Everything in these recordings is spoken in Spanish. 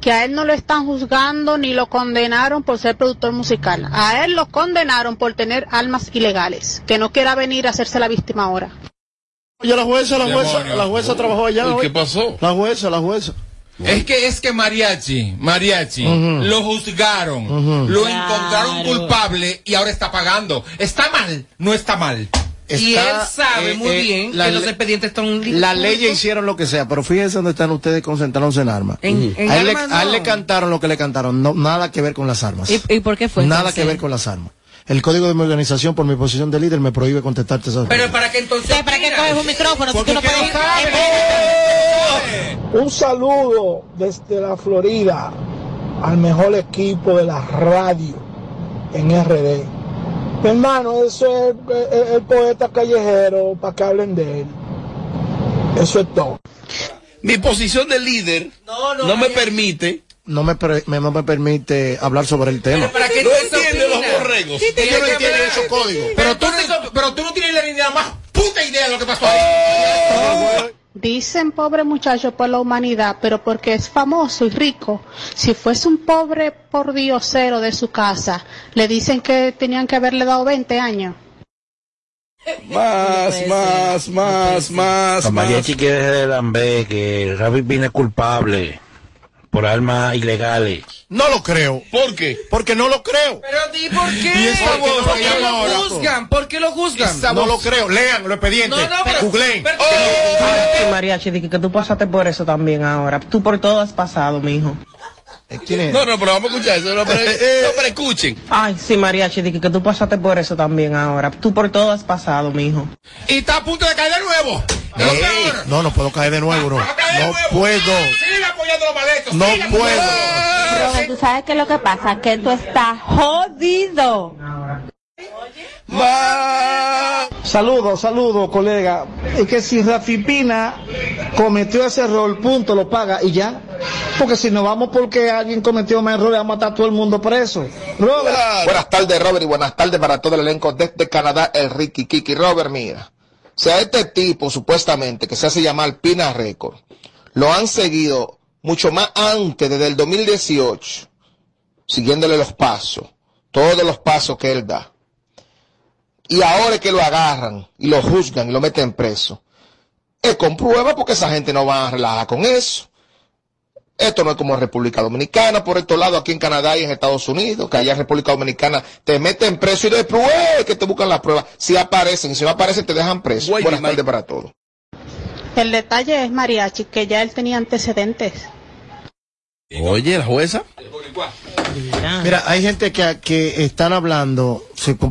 que a él no lo están juzgando ni lo condenaron por ser productor musical. A él lo condenaron por tener armas ilegales. Que no quiera venir a hacerse la víctima ahora. Oye, la jueza, la jueza, la jueza trabajó allá. ¿Y hoy. qué pasó? La jueza, la jueza. Es que es que Mariachi, Mariachi, lo juzgaron, lo Claro. encontraron culpable y ahora está pagando. ¿Está mal? No está mal. Y él sabe eh, muy eh, bien la que los expedientes están. Las leyes hicieron lo que sea, pero fíjense dónde están ustedes concentrándose en armas. En- en a, él le, armas a él no. le cantaron lo que le cantaron, no, nada que ver con las armas. ¿Y, y por qué fue? Nada que ver con las armas. El código de mi organización, por mi posición de líder, me prohíbe contestarte esas Pero para que entonces. ¿Para qué coges un micrófono si Porque tú no puedes. Un saludo desde la Florida al mejor equipo de la radio en RD. Mi hermano, eso es el, el poeta callejero para que hablen de él. Eso es todo. Mi posición de líder No, no, no me permite. No me, no me permite hablar sobre el tema. Pero para que No entiende los borregos. Sí, Ellos no entienden esos códigos. Pero tú, pero tú no tienes la más puta idea de lo que pasó ahí. Dicen pobre muchacho por la humanidad, pero porque es famoso y rico. Si fuese un pobre por diosero de su casa, le dicen que tenían que haberle dado 20 años. Más, más, más, más, La más. mariachi que Pina es culpable por armas ilegales. No lo creo. ¿Por qué? Porque no lo creo. Pero di por qué. Y esa voz ¿Por que qué llama lo juzgan? ¿Por qué lo juzgan? No lo creo. Lean los expedientes. No, no, pero- Googleen. pero- Sí, mariachi, que tú pasaste por eso también ahora. Tú por todo has pasado, mijo. Eh, ¿Quién es? No, no, pero vamos a escuchar eso. No, pero, Eh, eh. no, pero escuchen. Ay, sí, mariachi, di que tú pasaste por eso también ahora. Tú por todo has pasado, mijo. Y está a punto de caer de nuevo. ¿No no, no puedo caer de nuevo, no. Va a caer de No nuevo. puedo. Sigue apoyando los maletos. No sigue puedo. Robert, tú sabes qué es lo que pasa, que tú estás jodido. Más. Saludos, saludos, colega. Es que si Rafi Pina cometió ese error, punto, lo paga y ya. Porque si no vamos porque alguien cometió más errores, vamos a matar a todo el mundo preso. Robert. Buenas tardes, Robert, y buenas tardes para todo el elenco desde Canadá, el Ricky Kiki. Robert, mira, o sea, este tipo, supuestamente, que se hace llamar Pina Record, lo han seguido mucho más antes, desde el 2018, siguiéndole los pasos, todos los pasos que él da. Y ahora es que lo agarran y lo juzgan y lo meten preso. Es con prueba porque esa gente no va a relajar con eso. Esto no es como República Dominicana, por estos lados, aquí en Canadá y en Estados Unidos, que allá en República Dominicana te meten preso y después que te buscan las pruebas. Si aparecen, si no aparecen, te dejan preso. Buenas tardes para todos. El detalle es Mariachi, que ya él tenía antecedentes. Oye, la jueza. Mira, hay gente que, que están hablando,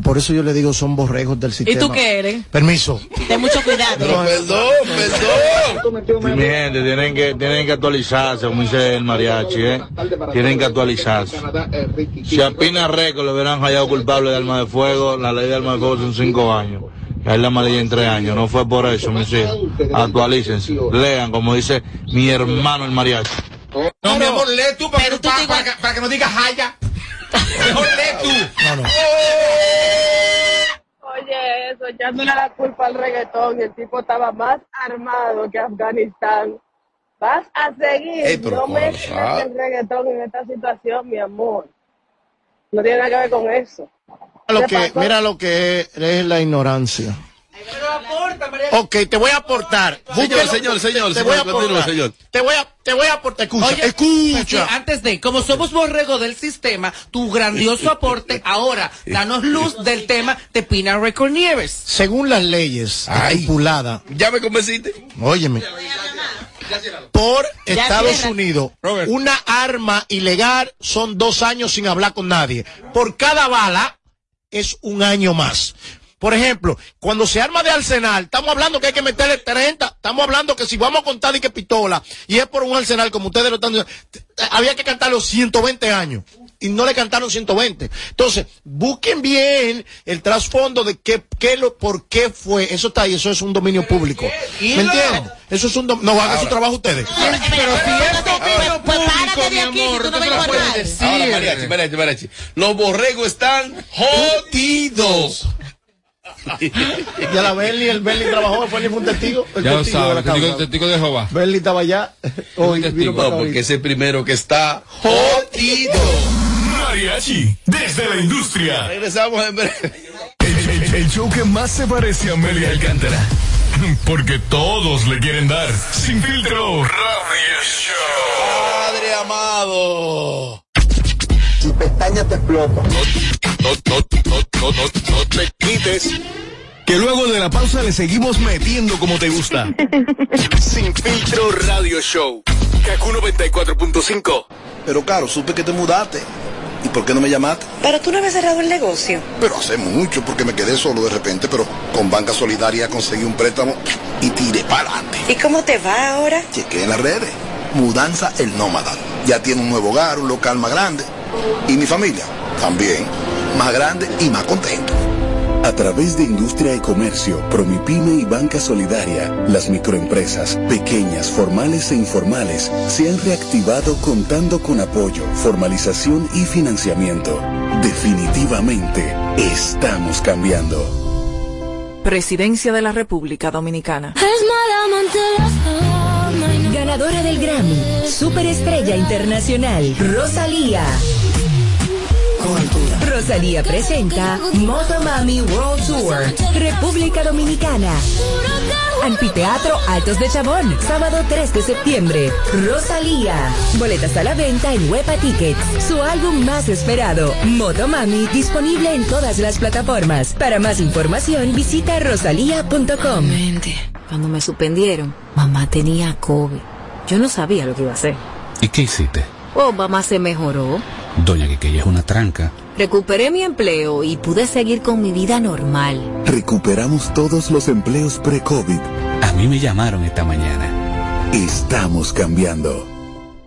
por eso yo le digo son borregos del ¿Y sistema. tú qué eres? Permiso. Ten mucho cuidado. Pero perdón, perdón. Mi gente, tienen que, tienen que actualizarse, como dice el mariachi, ¿eh? Tienen que actualizarse. Si a Pina Reco le hubieran hallado culpable de arma de fuego, la ley de arma de fuego son cinco años. A él la amarilla en tres años. No fue por eso, mis hijos. Actualícense. Lean, como dice mi hermano el mariachi. No, mi amor, lee tú para, que, tú para, te para igual- que, para que no digas haya. Mejor lee tú. No, no. Oye, eso, echándole la culpa al reggaetón y el tipo estaba más armado que Afganistán. Vas a seguir, no ¿cómo mezcles sabe? el reggaetón en esta situación, mi amor. No tiene nada que ver con eso. Mira lo ¿Qué que, pasó? mira lo que es, es la ignorancia. Pero aporta, María. Ok, te voy a aportar. Señor, señor, señor, Te voy a aportar. señor. Te voy a, te voy a aportar. Escucha, Oye, escucha. sí, antes de, como somos borrego del sistema, tu grandioso aporte, ahora, danos luz del tema de Pina Record Nieves. Según las leyes Ay. estipuladas, ¿Ya me convenciste? óyeme, por Estados. Unidos, Robert. una arma ilegal son dos años sin hablar con nadie. Por cada bala es un año más. Por ejemplo, cuando se arma de arsenal, estamos hablando que hay que meterle 30, estamos hablando que si vamos a contar y que pistola, y es por un arsenal, como ustedes lo están diciendo, había que cantar los 120 años. Y no le cantaron 120. Entonces, busquen bien el trasfondo de qué, qué lo, por qué fue. Eso está ahí, eso es un dominio público. ¿Me entienden? Eso es un dom- No, hagan su trabajo ustedes. Pero si es dominio Pues párate público, de mi aquí, amor, que tú no me lo puede informas. decir. Ahora, mariachi, mariachi, mariachi. Los borregos están jodidos. Ya la Bernie, el Bernie trabajó, el Bernie fue un testigo. El Ya lo testigo de sabes, la testigo, testigo de Jehová. Bernie estaba allá. Hoy para No, porque es el primero que está jodido. Mariachi, desde la industria. Regresamos en breve. El, el- el show que más se parece a Amelia Alcántara. Porque todos le quieren dar. Sin filtro. Radio Show. Padre amado. Si pestaña te explota. No, no, no, no, no, no te quites. Que luego de la pausa le seguimos metiendo como te gusta. Sin filtro Radio Show. Kaku 94.5. Pero claro, supe que te mudaste. ¿Y por qué no me llamaste? Pero tú no habías cerrado el negocio. Pero hace mucho, porque me quedé solo de repente, pero con Banca Solidaria conseguí un préstamo y tiré para adelante. ¿Y cómo te va ahora? Chequé en las redes. Mudanza el Nómada. Ya tiene un nuevo hogar, un local más grande. Y mi familia también. Más grande y más contento. A través de Industria y Comercio, Promipyme y Banca Solidaria, las microempresas, pequeñas, formales e informales, se han reactivado contando con apoyo, formalización y financiamiento. Definitivamente, estamos cambiando. Presidencia de la República Dominicana. Ganadora del Grammy, Superestrella Internacional, Rosalía. Rosalía presenta Motomami World Tour, República Dominicana. Anfiteatro Altos de Chabón, sábado 3 de septiembre. Rosalía. Boletas a la venta en Huepa Tickets. Su álbum más esperado, Motomami, disponible en todas las plataformas. Para más información, visita rosalía.com. Cuando me suspendieron, mamá tenía COVID. Yo no sabía lo que iba a hacer. ¿Y qué hiciste? Oh, mamá se mejoró. Doña Quiqueya es una tranca. Recuperé mi empleo y pude seguir con mi vida normal. Recuperamos todos los empleos pre-COVID. A mí me llamaron esta mañana. Estamos cambiando.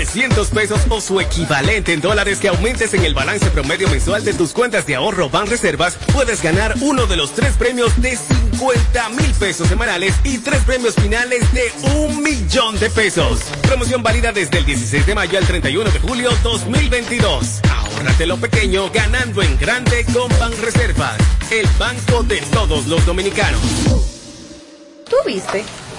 300 pesos o su equivalente en dólares que aumentes en el balance promedio mensual de tus cuentas de ahorro Ban Reservas, puedes ganar uno de los tres premios de 50 mil pesos semanales y tres premios finales de un millón de pesos. Promoción válida desde el 16 de mayo al 31 de julio 2022. Ahórrate lo pequeño ganando en grande con Ban Reservas, el banco de todos los dominicanos. ¿Tú viste?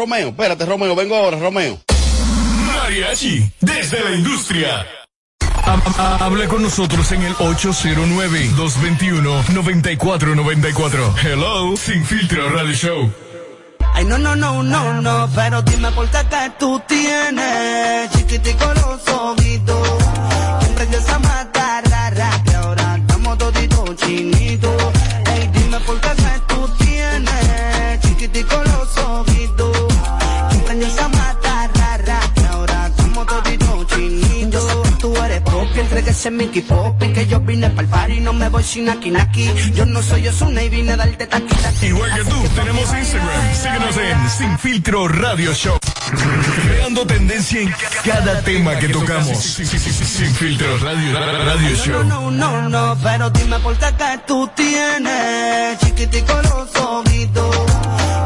Romeo. Espérate, Romeo, vengo ahora, Romeo. Mariachi, desde la industria. Ha- ha- Habla con nosotros en el 809-221-9494. Hello, Sin Filtro Radio Show. Ay, no, no, no, no, no, pero dime por qué que tú tienes chiquitico los ojitos. Que emprendes a matar, rara, que ahora estamos toditos chinitos. Ey, dime por qué propia, entréguese Mickey Poppy, que yo vine pa'l party y no me voy sin aquí naki. Yo no soy Osuna y vine a darte taqui taqui. Igual que tú, tenemos Instagram. Síguenos en Sin Filtro Radio Show. Creando tendencia en cada tema que tocamos. Sin, Filtro Radio, Radio Show. No, no, no, pero dime por qué que tú tienes chiquitico los ojitos.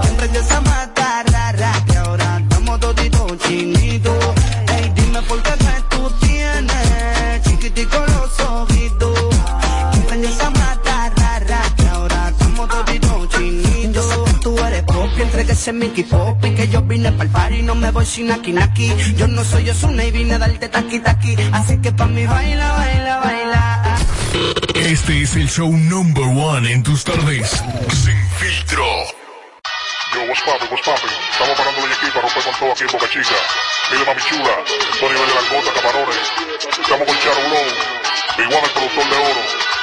¿Quién prendió esa mata rara entréguese Mickey Pop y que yo vine pa'l party no me voy sin aquí naki. Yo no soy Osuna y vine a darte taqui taqui. Así que pa' mí baila, baila, baila. Este es el show number one en tus tardes. Sin Filtro. Yo, what's poppin', what's poppin'? Estamos parando la aquí para romper con todo aquí en Boca Chica. Mire, mami chula, nivel de langota, camarones. Estamos con Charo Blow, One, el productor de oro.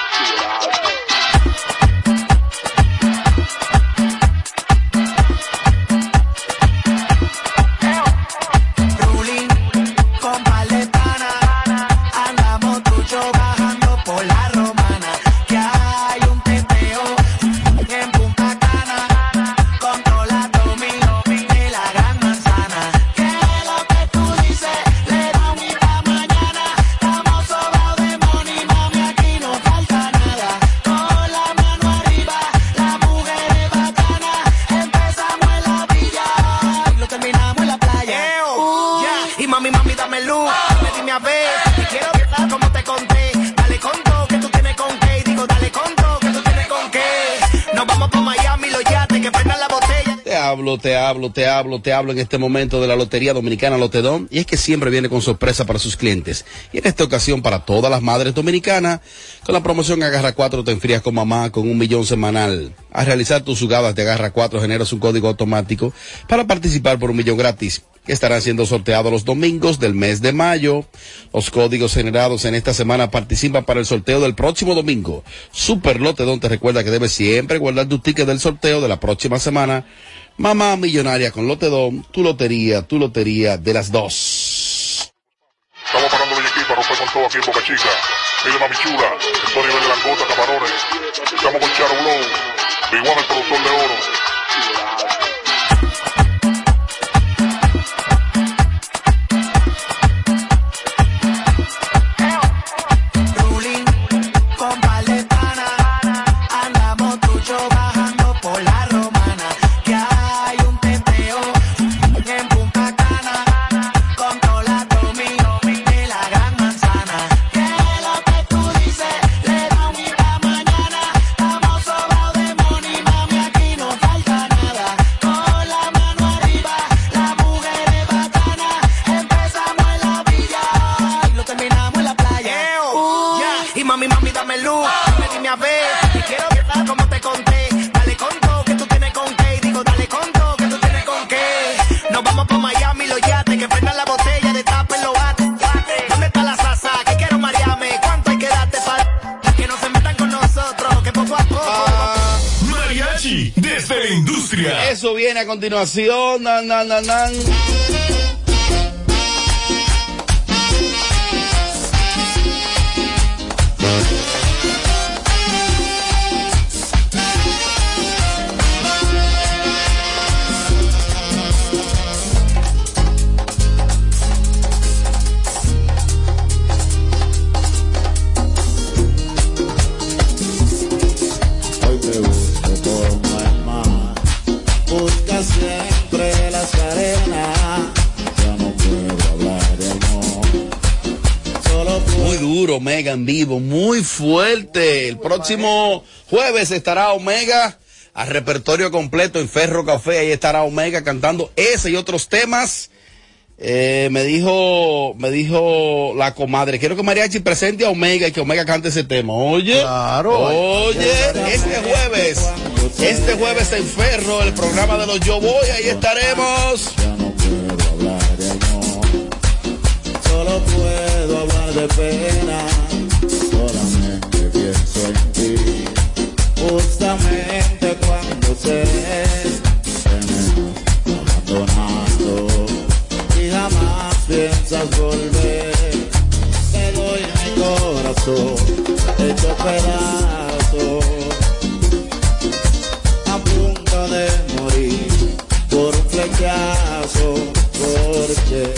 Te hablo, te hablo, te hablo en este momento de la Lotería Dominicana Lotedón y es que siempre viene con sorpresa para sus clientes. Y en esta ocasión para todas las madres dominicanas, con la promoción Agarra 4 te enfrías con mamá con un millón semanal. Al realizar tus jugadas de Agarra 4 generas un código automático para participar por un millón gratis que estarán siendo sorteados los domingos del mes de mayo. Los códigos generados en esta semana participan para el sorteo del próximo domingo. Super Lotedón te recuerda que debes siempre guardar tu ticket del sorteo de la próxima semana. Mamá Millonaria con Lotedón, tu lotería, tu lotería de las dos. Estamos parando para romper con todo aquí en Boca Chica. Mire, mami chula, de langota, camarones. Estamos con Charo Blow, One, el productor de oro. Eso viene a continuación. Nan, nan, nan, duro, Omega en vivo, muy fuerte. El próximo jueves estará Omega a repertorio completo en Ferro Café. Ahí estará Omega cantando ese y otros temas. Eh, me dijo, me dijo la comadre, quiero que Mariachi presente a Omega y que Omega cante ese tema. Oye, oye, este jueves, este jueves en Ferro, el programa de los Yo Voy, ahí estaremos. solo puedo hablar de pena. Solamente pienso en ti, justamente cuando sé que me has abandonado y jamás piensas volver. Te doy mi corazón hecho pedazos, a punto de morir por un flechazo, porque,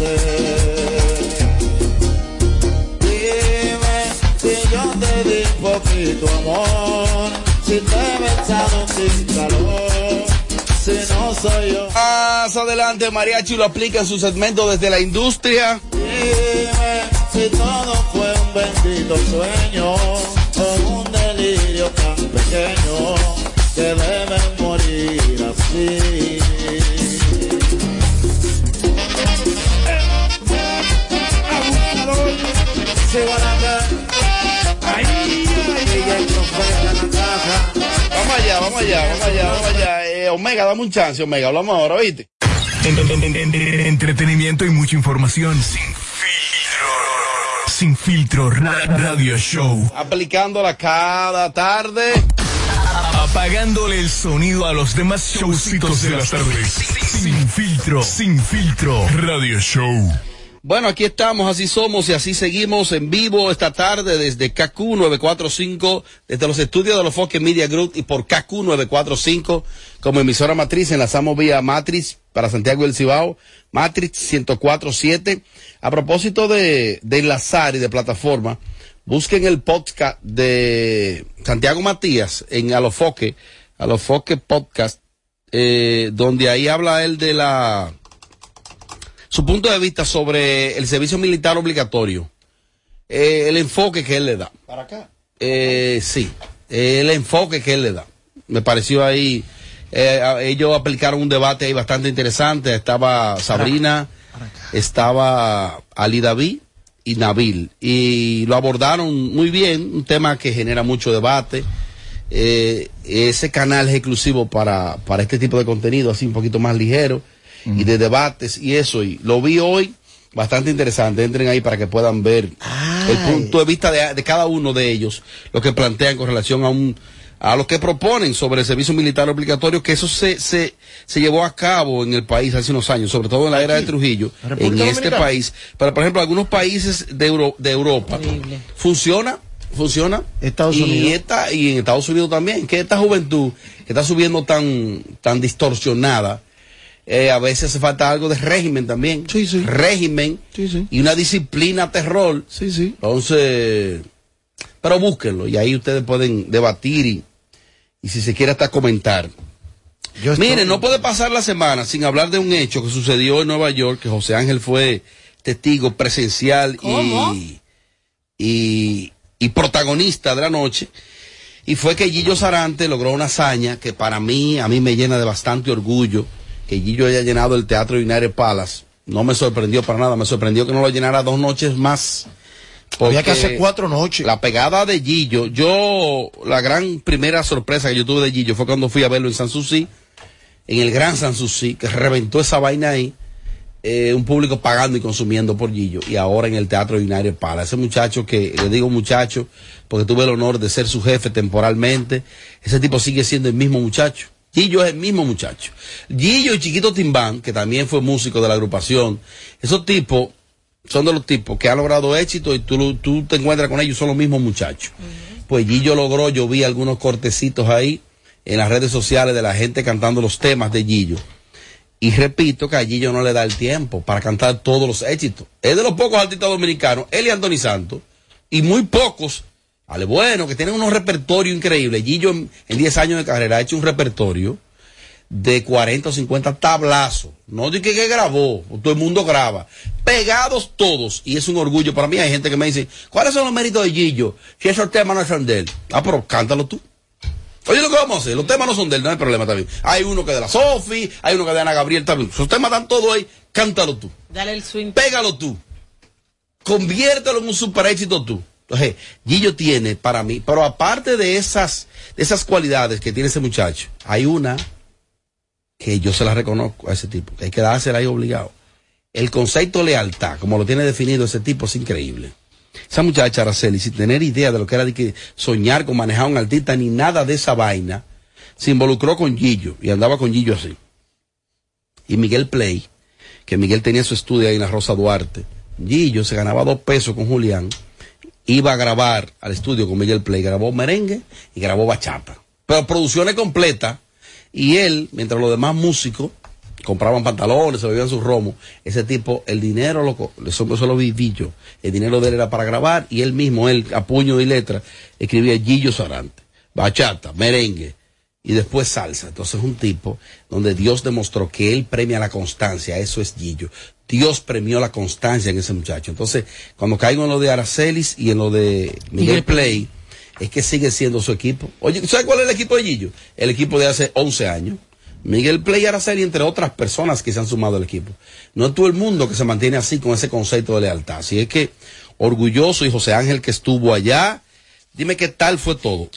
sé. Dime si yo te di poquito amor, si te he besado sin calor, si no soy yo. Más adelante, Mariachi lo aplica en su segmento desde la industria. Dime si todo fue un bendito sueño o un delirio tan pequeño que Vamos allá, vamos allá, vamos allá. Eh, Omega, dame un chance, Omega. Hablamos ahora, ¿viste? En- en- en- en- entretenimiento y mucha información. Sin filtro. Sin filtro. Ra- radio show. Aplicándola cada tarde. Apagándole el sonido a los demás showcitos de las tardes. Sin filtro. Sin filtro. Radio show. Bueno, aquí estamos, así somos y así seguimos en vivo esta tarde desde KQ 945, desde los estudios de los Foque Media Group y por KQ 945 como emisora matriz. Enlazamos vía Matrix para Santiago del Cibao, Matrix 1047. A propósito de, de enlazar y de plataforma, busquen el podcast de Santiago Matías en Alofoque, Alofoque Podcast, eh, donde ahí habla él de la su punto de vista sobre el servicio militar obligatorio, eh, el enfoque que él le da. ¿Para acá? Eh, sí, eh, el enfoque que él le da. Me pareció ahí, eh, ellos aplicaron un debate ahí bastante interesante. Estaba Sabrina, estaba Ali David y Nabil. Y lo abordaron muy bien, un tema que genera mucho debate. Eh, ese canal es exclusivo para, para este tipo de contenido, así un poquito más ligero, y de debates y eso. Y lo vi hoy, bastante interesante. Entren ahí para que puedan ver el punto de vista de, de cada uno de ellos, lo que plantean con relación a un a lo que proponen sobre el servicio militar obligatorio, que eso se, se, se llevó a cabo en el país hace unos años, sobre todo en la era de Trujillo, en este país. Pero, por ejemplo, algunos países de, Euro- de Europa funciona, funciona. Estados y Unidos. esta- y en Estados Unidos también, que esta juventud que está subiendo tan, tan distorsionada, eh, a veces hace falta algo de régimen también. Régimen y una disciplina terror. Sí, sí. Entonces, pero búsquenlo y ahí ustedes pueden debatir y, y si se quiere hasta comentar. Yo estoy- Miren, no puede pasar la semana sin hablar de un hecho que sucedió en Nueva York, que José Ángel fue testigo presencial y, y, y protagonista de la noche. Y fue que Gillo Sarante logró una hazaña que para mí, a mí me llena de bastante orgullo, que Gillo haya llenado el Teatro United Palace. No me sorprendió para nada, me sorprendió que no lo llenara dos noches más. Había que hacer cuatro noches. La pegada de Gillo, yo, la gran primera sorpresa que yo tuve de Gillo fue cuando fui a verlo en Sanssouci, en el Gran Sanssouci, que reventó esa vaina ahí, eh, un público pagando y consumiendo por Gillo, y ahora en el Teatro United Palace. Ese muchacho que, le digo muchacho, porque tuve el honor de ser su jefe temporalmente, ese tipo sigue siendo el mismo muchacho. Gillo es el mismo muchacho. Gillo y Chiquito Timbán, que también fue músico de la agrupación, esos tipos son de los tipos que han logrado éxito y tú, tú te encuentras con ellos, son los mismos muchachos. Pues Gillo logró, yo vi algunos cortecitos ahí en las redes sociales de la gente cantando los temas de Gillo. Y repito que a Gillo no le da el tiempo para cantar todos los éxitos. Es de los pocos artistas dominicanos, él y Anthony Santos, y muy pocos, vale, bueno, que tienen unos repertorios increíbles. Gillo en en 10 años de carrera ha hecho un repertorio de 40 o 50 tablazos. No de que, que grabó, todo el mundo graba. Pegados todos. Y es un orgullo para mí. Hay gente que me dice, ¿cuáles son los méritos de Gillo? Si esos temas no son de él. Ah, pero cántalo tú. Oye, lo que vamos a hacer, los temas no son de él, no hay problema también. Hay uno que es de la Sofi, hay uno que es de Ana Gabriel también. Esos temas están todos ahí, cántalo tú. Dale el swing. Pégalo tú. Conviértelo en un super éxito tú. Entonces, Gillo tiene para mí, pero aparte de esas, de esas cualidades que tiene ese muchacho, hay una que yo se la reconozco a ese tipo, que hay que dársela ahí obligado. El concepto de lealtad, como lo tiene definido ese tipo, es increíble. Esa muchacha Araceli, sin tener idea de lo que era que soñar con manejar a un artista ni nada de esa vaina, se involucró con Gillo y andaba con Gillo así. y Miguel Play, que Miguel tenía su estudio ahí en la Rosa Duarte. Gillo se ganaba dos pesos con Julián, iba a grabar al estudio con Miguel Play, grabó merengue y grabó bachata. Pero producciones completas, y él, mientras los demás músicos compraban pantalones, se bebían sus romos, ese tipo, el dinero, lo, co- eso, eso lo viví el dinero de él era para grabar, y él mismo, él, a puño y letra, escribía Gillo Sarante, bachata, merengue, y después salsa. Entonces es un tipo donde Dios demostró que él premia la constancia, eso es Gillo. Dios premió la constancia en ese muchacho. Entonces, cuando caigo en lo de Aracelis y en lo de Miguel Play, es que sigue siendo su equipo. Oye, ¿sabes cuál es el equipo de Gillo? El equipo de hace 11 años. Miguel Play y Araceli, entre otras personas que se han sumado al equipo. No es todo el mundo que se mantiene así con ese concepto de lealtad. Así es que, orgulloso y José Ángel que estuvo allá, dime qué tal fue todo.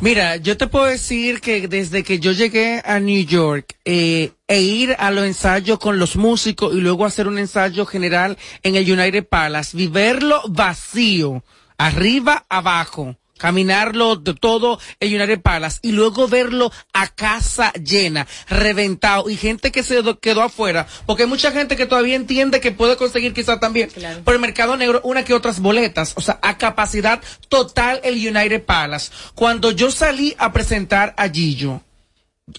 Mira, yo te puedo decir que desde que yo llegué a New York eh, e ir a los ensayos con los músicos y luego hacer un ensayo general en el United Palace, viverlo vacío, arriba, abajo, caminarlo de todo el United Palace y luego verlo a casa llena, reventado y gente que se quedó afuera, porque hay mucha gente que todavía entiende que puede conseguir quizás también por el mercado negro una que otras boletas, o sea, a capacidad total el United Palace. Cuando yo salí a presentar a Gillo,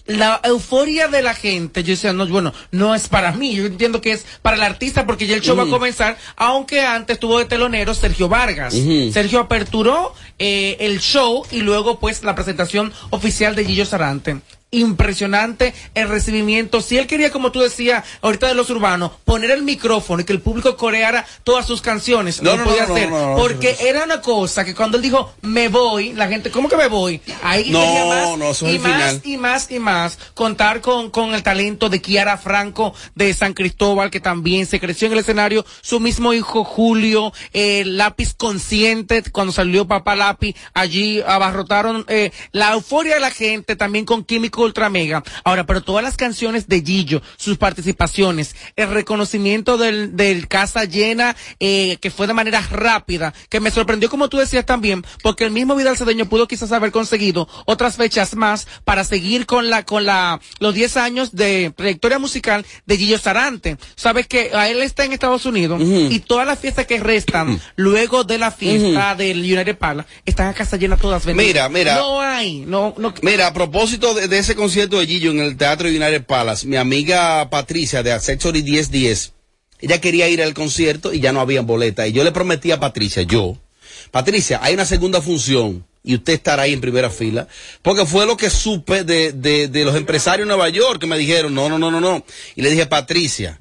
la euforia de la gente, yo decía, no, bueno, no es para mí, yo entiendo que es para el artista porque ya el show va a comenzar, aunque antes tuvo de telonero Sergio Vargas. Sergio aperturó eh, el show y luego pues la presentación oficial de Gillo Sarante. Impresionante el recibimiento. Si él quería, como tú decías, ahorita de los urbanos, poner el micrófono y que el público coreara todas sus canciones, No, no, podía no, hacer. porque era una cosa que cuando él dijo, me voy, la gente, ¿cómo que me voy? Ahí No, quería más y más final. y más y más contar con, con el talento de Kiara Franco de San Cristóbal que también se creció en el escenario su mismo hijo Julio el lápiz consciente cuando salió papá lápiz allí abarrotaron eh, la euforia de la gente también con Químico Ultra Mega ahora pero todas las canciones de Gillo sus participaciones el reconocimiento del, del casa llena eh, que fue de manera rápida que me sorprendió como tú decías también porque el mismo Vidal Cedeño pudo quizás haber conseguido otras fechas más para seguir con la con la los 10 años de trayectoria musical de Gillo Sarante. Sabes que a él está en Estados Unidos y todas las fiestas que restan luego de la fiesta del United Palace están a casa llena todas vendidas. Mira, mira. No hay, no, no. Mira, a propósito de, de ese concierto de Gillo en el Teatro United Palace, mi amiga Patricia de Accessory 1010, ella quería ir al concierto y ya no había boleta. Y yo le prometí a Patricia, yo, Patricia, hay una segunda función y usted estará ahí en primera fila, porque fue lo que supe de, de, de los empresarios de Nueva York que me dijeron, no, no, no, no, no. Y le dije, Patricia,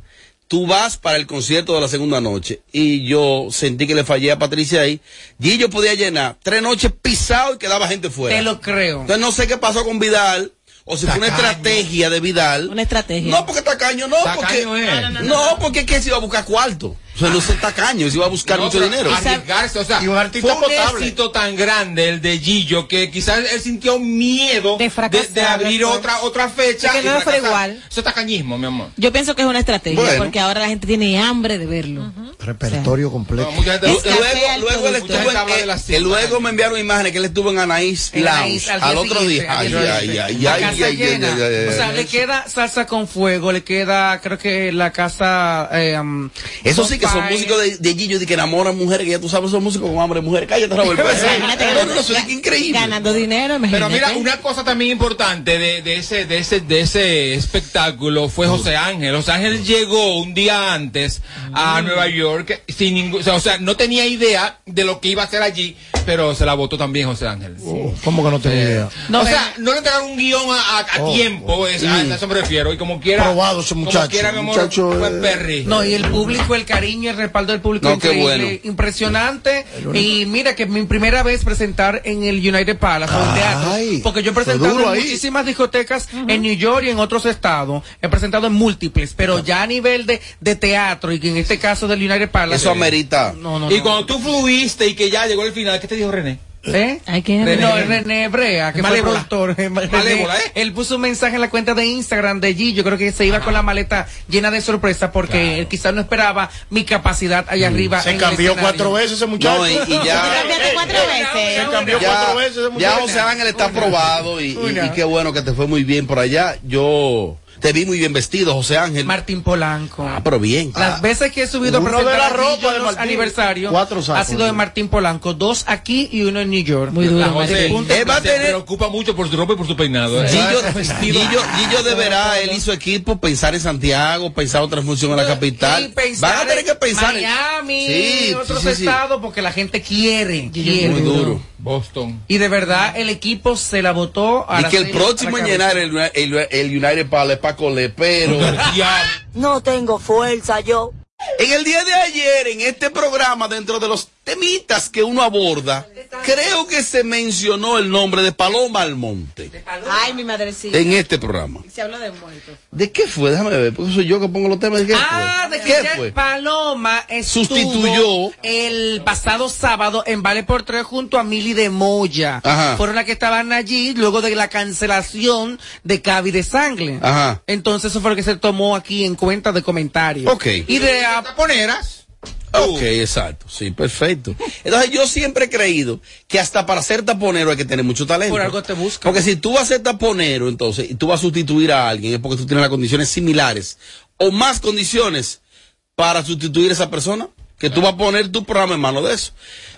tú vas para el concierto de la segunda noche. Y yo sentí que le fallé a Patricia ahí. Gillo podía llenar tres noches pisado y quedaba gente fuera. Te lo creo. Entonces no sé qué pasó con Vidal. O si fue una estrategia de Vidal. Una estrategia. No, porque tacaño no, porque. No, No, no, porque es que se iba a buscar cuarto. O sea, no es tacaño, se iba a buscar No, mucho dinero. Arriesgarse, o sea, Y un artista fue un potable. éxito tan grande el de Gillo que quizás él sintió miedo de, de abrir después. otra otra fecha. De que no fracasar. igual. Eso es tacañismo, mi amor. Yo pienso que es una estrategia, Bueno. porque ahora la gente tiene hambre de verlo. Repertorio completo. Lu- Luego, luego él estuvo en, eh, que luego me enviaron imágenes que él estuvo en Anaís Lounge al otro día. Ay, ay, ay, ay, casa ay, llena. ay, ay, ay, O sea, le queda salsa con fuego, le queda, creo que la casa. Eh, um, Eso sí que son músicos de, de Gillo y que enamoran mujeres, que ya tú sabes, son músicos con hambre de mujer. Cállate, Robert. Imagínate No, no, no, eso es increíble. Ganando dinero, Pero imagínate. mira, una cosa también importante de, de ese, de ese, de ese espectáculo fue José Ángel. José Ángel llegó un día antes a Mm. Nueva York sin ningún, o sea, o sea, no tenía idea de lo que iba a hacer allí, pero se la votó también José Ángel. ¿Cómo que no tenía idea? o sea, no le entregaron un guion a, a- a Oh, tiempo, es- a, eso me refiero, y como quiera. Probado ese Como muchacho. quiera, mi amor, Muchacho, fue eh, Perry. No, y el público, el cariño, el respaldo del público No, increíble, bueno. impresionante. único- Y mira que mi primera vez presentar en el United Palace, teatro, porque yo he presentado en ahí. muchísimas discotecas en New York y en otros estados. He presentado en múltiples, pero ya a nivel de, de teatro y que en este caso del United Palace. Eso amerita. No, no, y no. cuando tú fluiste y que ya llegó el final, ¿qué te dijo René? ¿Eh? René. No, el René Brea, que Malévola. fue el productor. Malévola, ¿eh? Él puso un mensaje en la cuenta de Instagram de G. Yo creo que se iba con la maleta llena de sorpresa porque él quizás no esperaba mi capacidad allá arriba. Se en cambió cuatro veces ese muchacho. No, y, y ya. cuatro veces. Se cambió ya, cuatro veces ese ya muchacho. José Ángel está aprobado y, y- y qué bueno que te fue muy bien por allá. Yo Te vi muy bien vestido, José Ángel. Martín Polanco. Ah, pero bien. Las veces que he subido a presentar de la aquí ropa yo de los Martín. aniversarios Cuatro sacos. ha sido de Martín Polanco. Dos aquí y uno en New York. Muy duro, La José Martín. Él va a se tener- preocupa mucho por su ropa y por su peinado. ¿eh? Gillo, Vestido. Gillo, Gillo deberá, él y su equipo, pensar en Santiago, pensar otra función en la Y capital. pensar Van a tener que pensar en Miami, Sí, otros sí, sí, estados, porque la gente quiere. quiere. Muy duro. Boston. Y de verdad, el equipo se la votó a Y que el próximo a en llenar el, el, el United para Paco Le, pero No tengo fuerza yo. en el día de ayer, en este programa, dentro de los temitas que uno aborda, creo que se mencionó el nombre de Paloma Almonte Ay, mi madrecita. en este programa. Se habla de muertos. ¿De qué fue? Déjame ver, porque soy yo que pongo los temas. ¿De qué Ah, fue? de que ¿Qué fue? Paloma Sustituyó. el pasado sábado en Vale por Tres junto a Mili de Moya. Ajá. Fueron las que estaban allí luego de la cancelación de Cavi de Sangre. Ajá. Entonces eso fue lo que se tomó aquí en cuenta de comentarios. Ok. Y de taponeras. Ok, exacto, sí, perfecto. Entonces yo siempre he creído que hasta para ser taponero hay que tener mucho talento. Por algo te buscan. Porque si tú vas a ser taponero, entonces, y tú vas a sustituir a alguien, es porque tú tienes las condiciones similares o más condiciones para sustituir a esa persona, que tú vas a poner tu programa en mano de eso.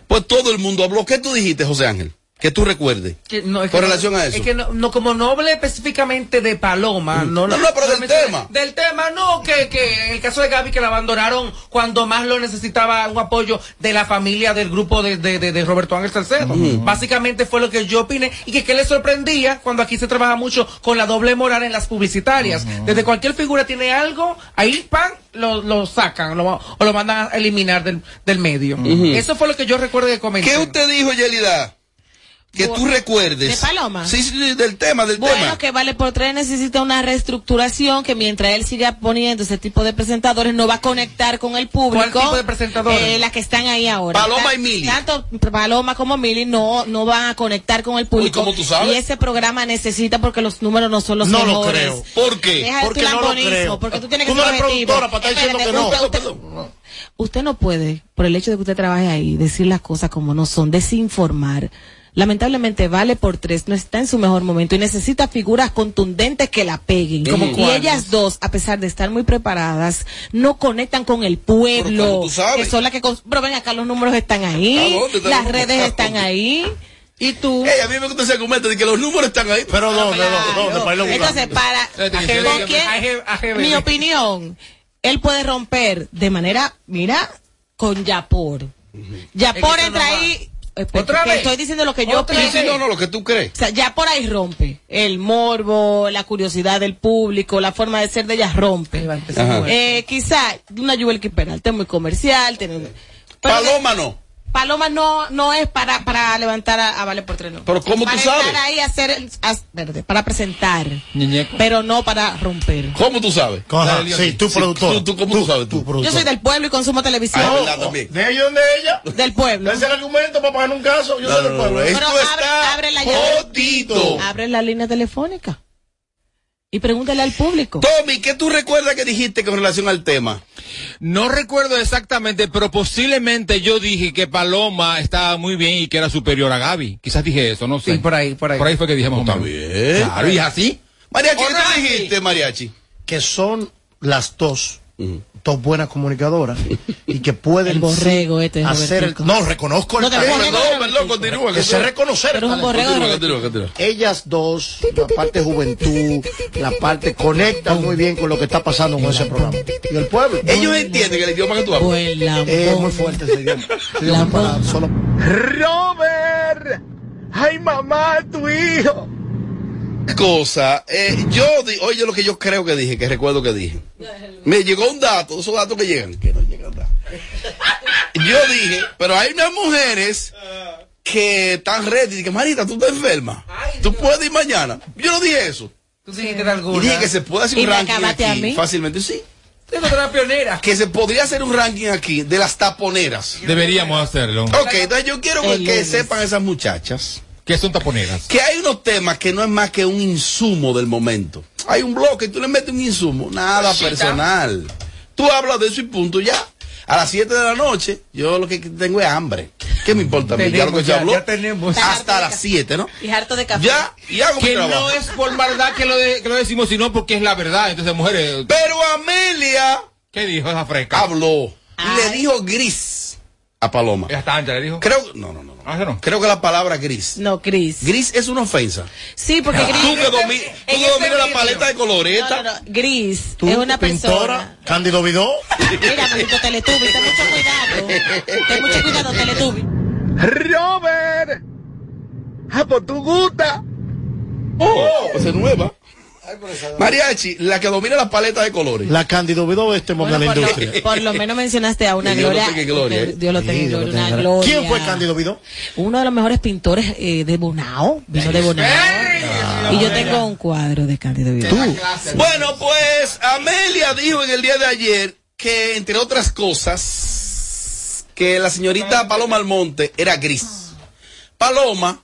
Pues todo el mundo habló. ¿Qué tú dijiste, José Ángel? Que tú recuerdes. Que no, es Con relación a eso. Es que no, no, como no hablé específicamente de Paloma, no, No, no, pero del tema. Del tema, no, que, que en el caso de Gaby que la abandonaron cuando más lo necesitaba un apoyo de la familia del grupo de, de, de, de Roberto Ángel Salcedo. Básicamente fue lo que yo opiné y que, que le sorprendía cuando aquí se trabaja mucho con la doble moral en las publicitarias. Desde cualquier figura tiene algo, ahí pan, lo, lo sacan lo- o lo mandan a eliminar del, del medio. Eso fue lo que yo recuerdo que comenté. ¿Qué usted dijo, Yelida? Que tú recuerdes. ¿De Paloma? Sí, sí, sí, del tema, del Bueno, tema. que Vale por Tres necesita una reestructuración que mientras él siga poniendo ese tipo de presentadores no va a conectar con el público. ¿Cuál tipo de presentadores? Eh, las que están ahí ahora. Paloma y Mili. Tanto Paloma como Mili no, no van a conectar con el público. ¿cómo tú sabes? Y ese programa necesita porque los números no son los No lo mejores. creo. ¿Por qué? Deja de Porque tu no lo creo. porque tú tienes que Tú no ser eres objetivo. productora para estar diciendo Espérate, que no. usted- usted- Usted no puede, por el hecho de que usted trabaje ahí, decir las cosas como no son, desinformar. Lamentablemente Vale por tres no está en su mejor momento y necesita figuras contundentes que la peguen. ¿Cómo y cuáles? ellas dos, a pesar de estar muy preparadas, no conectan con el pueblo. Pero, ¿cómo tú sabes? Que son las que cons- pero ven acá, los números están ahí, ¿A dónde están las redes están ahí. Y tú. A mí me gusta ese argumento de que los números están ahí. Pero ¿dónde, dónde, dónde? Para irlo buscando. Entonces, para mi opinión, él puede romper de manera, mira, con Yapor. Yapor Es que entra no va. ahí. ¿Otra que vez? Estoy diciendo lo que yo ¿Otra opino. Sí, sí, no, no, lo que tú crees. O sea, ya por ahí rompe. El morbo, la curiosidad del público, la forma de ser de ellas rompe. Eh, quizá una Yuel Peralta es muy comercial. Tiene, Paloma no. Paloma no, no es para, para levantar a, a Vale por Tres. no. Pero ¿cómo para tú sabes? estar ahí a hacer, el- a- verde, para presentar, Ñeñeco. pero no para romper. ¿Cómo tú sabes? Dale, sí, tú Sí, productor. tú- tú, ¿Cómo tú sabes tú? Yo soy del pueblo y consumo televisión. Ah, verdad también. ¿De ellos de ella? Del pueblo. Ese es el argumento para pagar un caso. Yo No, soy no, del no, pueblo. no, esto Pero abre- está abre la llave. Abre la línea telefónica. Y pregúntale al público. Tommy, ¿qué tú recuerdas que dijiste con relación al tema? No recuerdo exactamente, pero posiblemente yo dije que Paloma estaba muy bien y que era superior a Gaby. Quizás dije eso, no sé. Sí, por ahí, por ahí. Por ahí fue que o Está bien. Claro, y es así. Mariachi, ¿qué tú dijiste, Mariachi? Que son las dos, dos buenas comunicadoras y que pueden El borrego este hacer el, no reconozco el No talento. Perdón, perdón, continúa. que sé reconocer el borrego de Continúa, Robertico. continúa, continúa. ellas dos, la parte juventud, la parte conectan muy bien con lo que está pasando con ese programa. Y el pueblo. Ellos entienden el idioma que tú hablas. Lambón. Es muy fuerte ese idioma. Ese idioma Lambón. para solo- Robert, ay mamá, tu hijo. Cosa, eh, yo, di- oye lo que yo creo que dije, que recuerdo que dije. Me llegó un dato, esos datos que llegan, que no llegan. Yo dije, pero hay unas mujeres que están ready, que Marita, tú estás enferma. Tú puedes ir mañana. Yo no dije eso. Tú dijiste de Y alguna. dije que se puede hacer ¿Y un ranking aquí mí? fácilmente, sí. Pionera. Que se podría hacer un ranking aquí de las taponeras. Deberíamos hacerlo. Ok, entonces yo quiero que, sepan esas muchachas ¿Qué son taponeras? que hay unos temas que no es más que un insumo del momento. Hay un bloque y tú le metes un insumo, nada personal. Tú hablas de eso y punto ya. A las 7 de la noche, yo lo que tengo es hambre. ¿Qué me importa a mí? Ya lo que se ya- habló. ya tenemos. Hasta las 7, ¿no? Y harto de café. Ya, y hago mi Que trabajo. no es por maldad que lo, de- que lo decimos, sino porque es la verdad. Entonces, mujeres. Pero Amelia ¿Qué dijo esa fresca? habló y le dijo gris a Paloma. Ya está ancha, le dijo. Creo, no, no, no. Ah, no. Creo que la palabra gris. No, Cris. Gris es una ofensa. Sí, porque Gris. Tú que, domi- tú en que dominas la paleta de colores. No, no, no. Gris Tú, es una pintora, persona. Cándido Vidó. Mira, maldito Teletubby, ten mucho cuidado. Ten mucho cuidado, Teletubby. Robert. Ah, pues tú gusta. Oh, esa es nueva. Mariachi, la que domina la paleta de colores. La Cándido Vidó de este momento Bueno, de la por, industria. lo, por lo menos mencionaste a una Que Dios lo gloria. tenga ¿eh? Dios lo tenga Sí, gloria, una gloria. ¿Quién fue Cándido Vidó? Uno de los mejores pintores eh, de Bonao. Vino de Bonao. Y yo tengo un cuadro de Cándido Vidó. Bueno, pues Amelia dijo en el día de ayer que, entre otras cosas, que la señorita Paloma Almonte era gris. Paloma,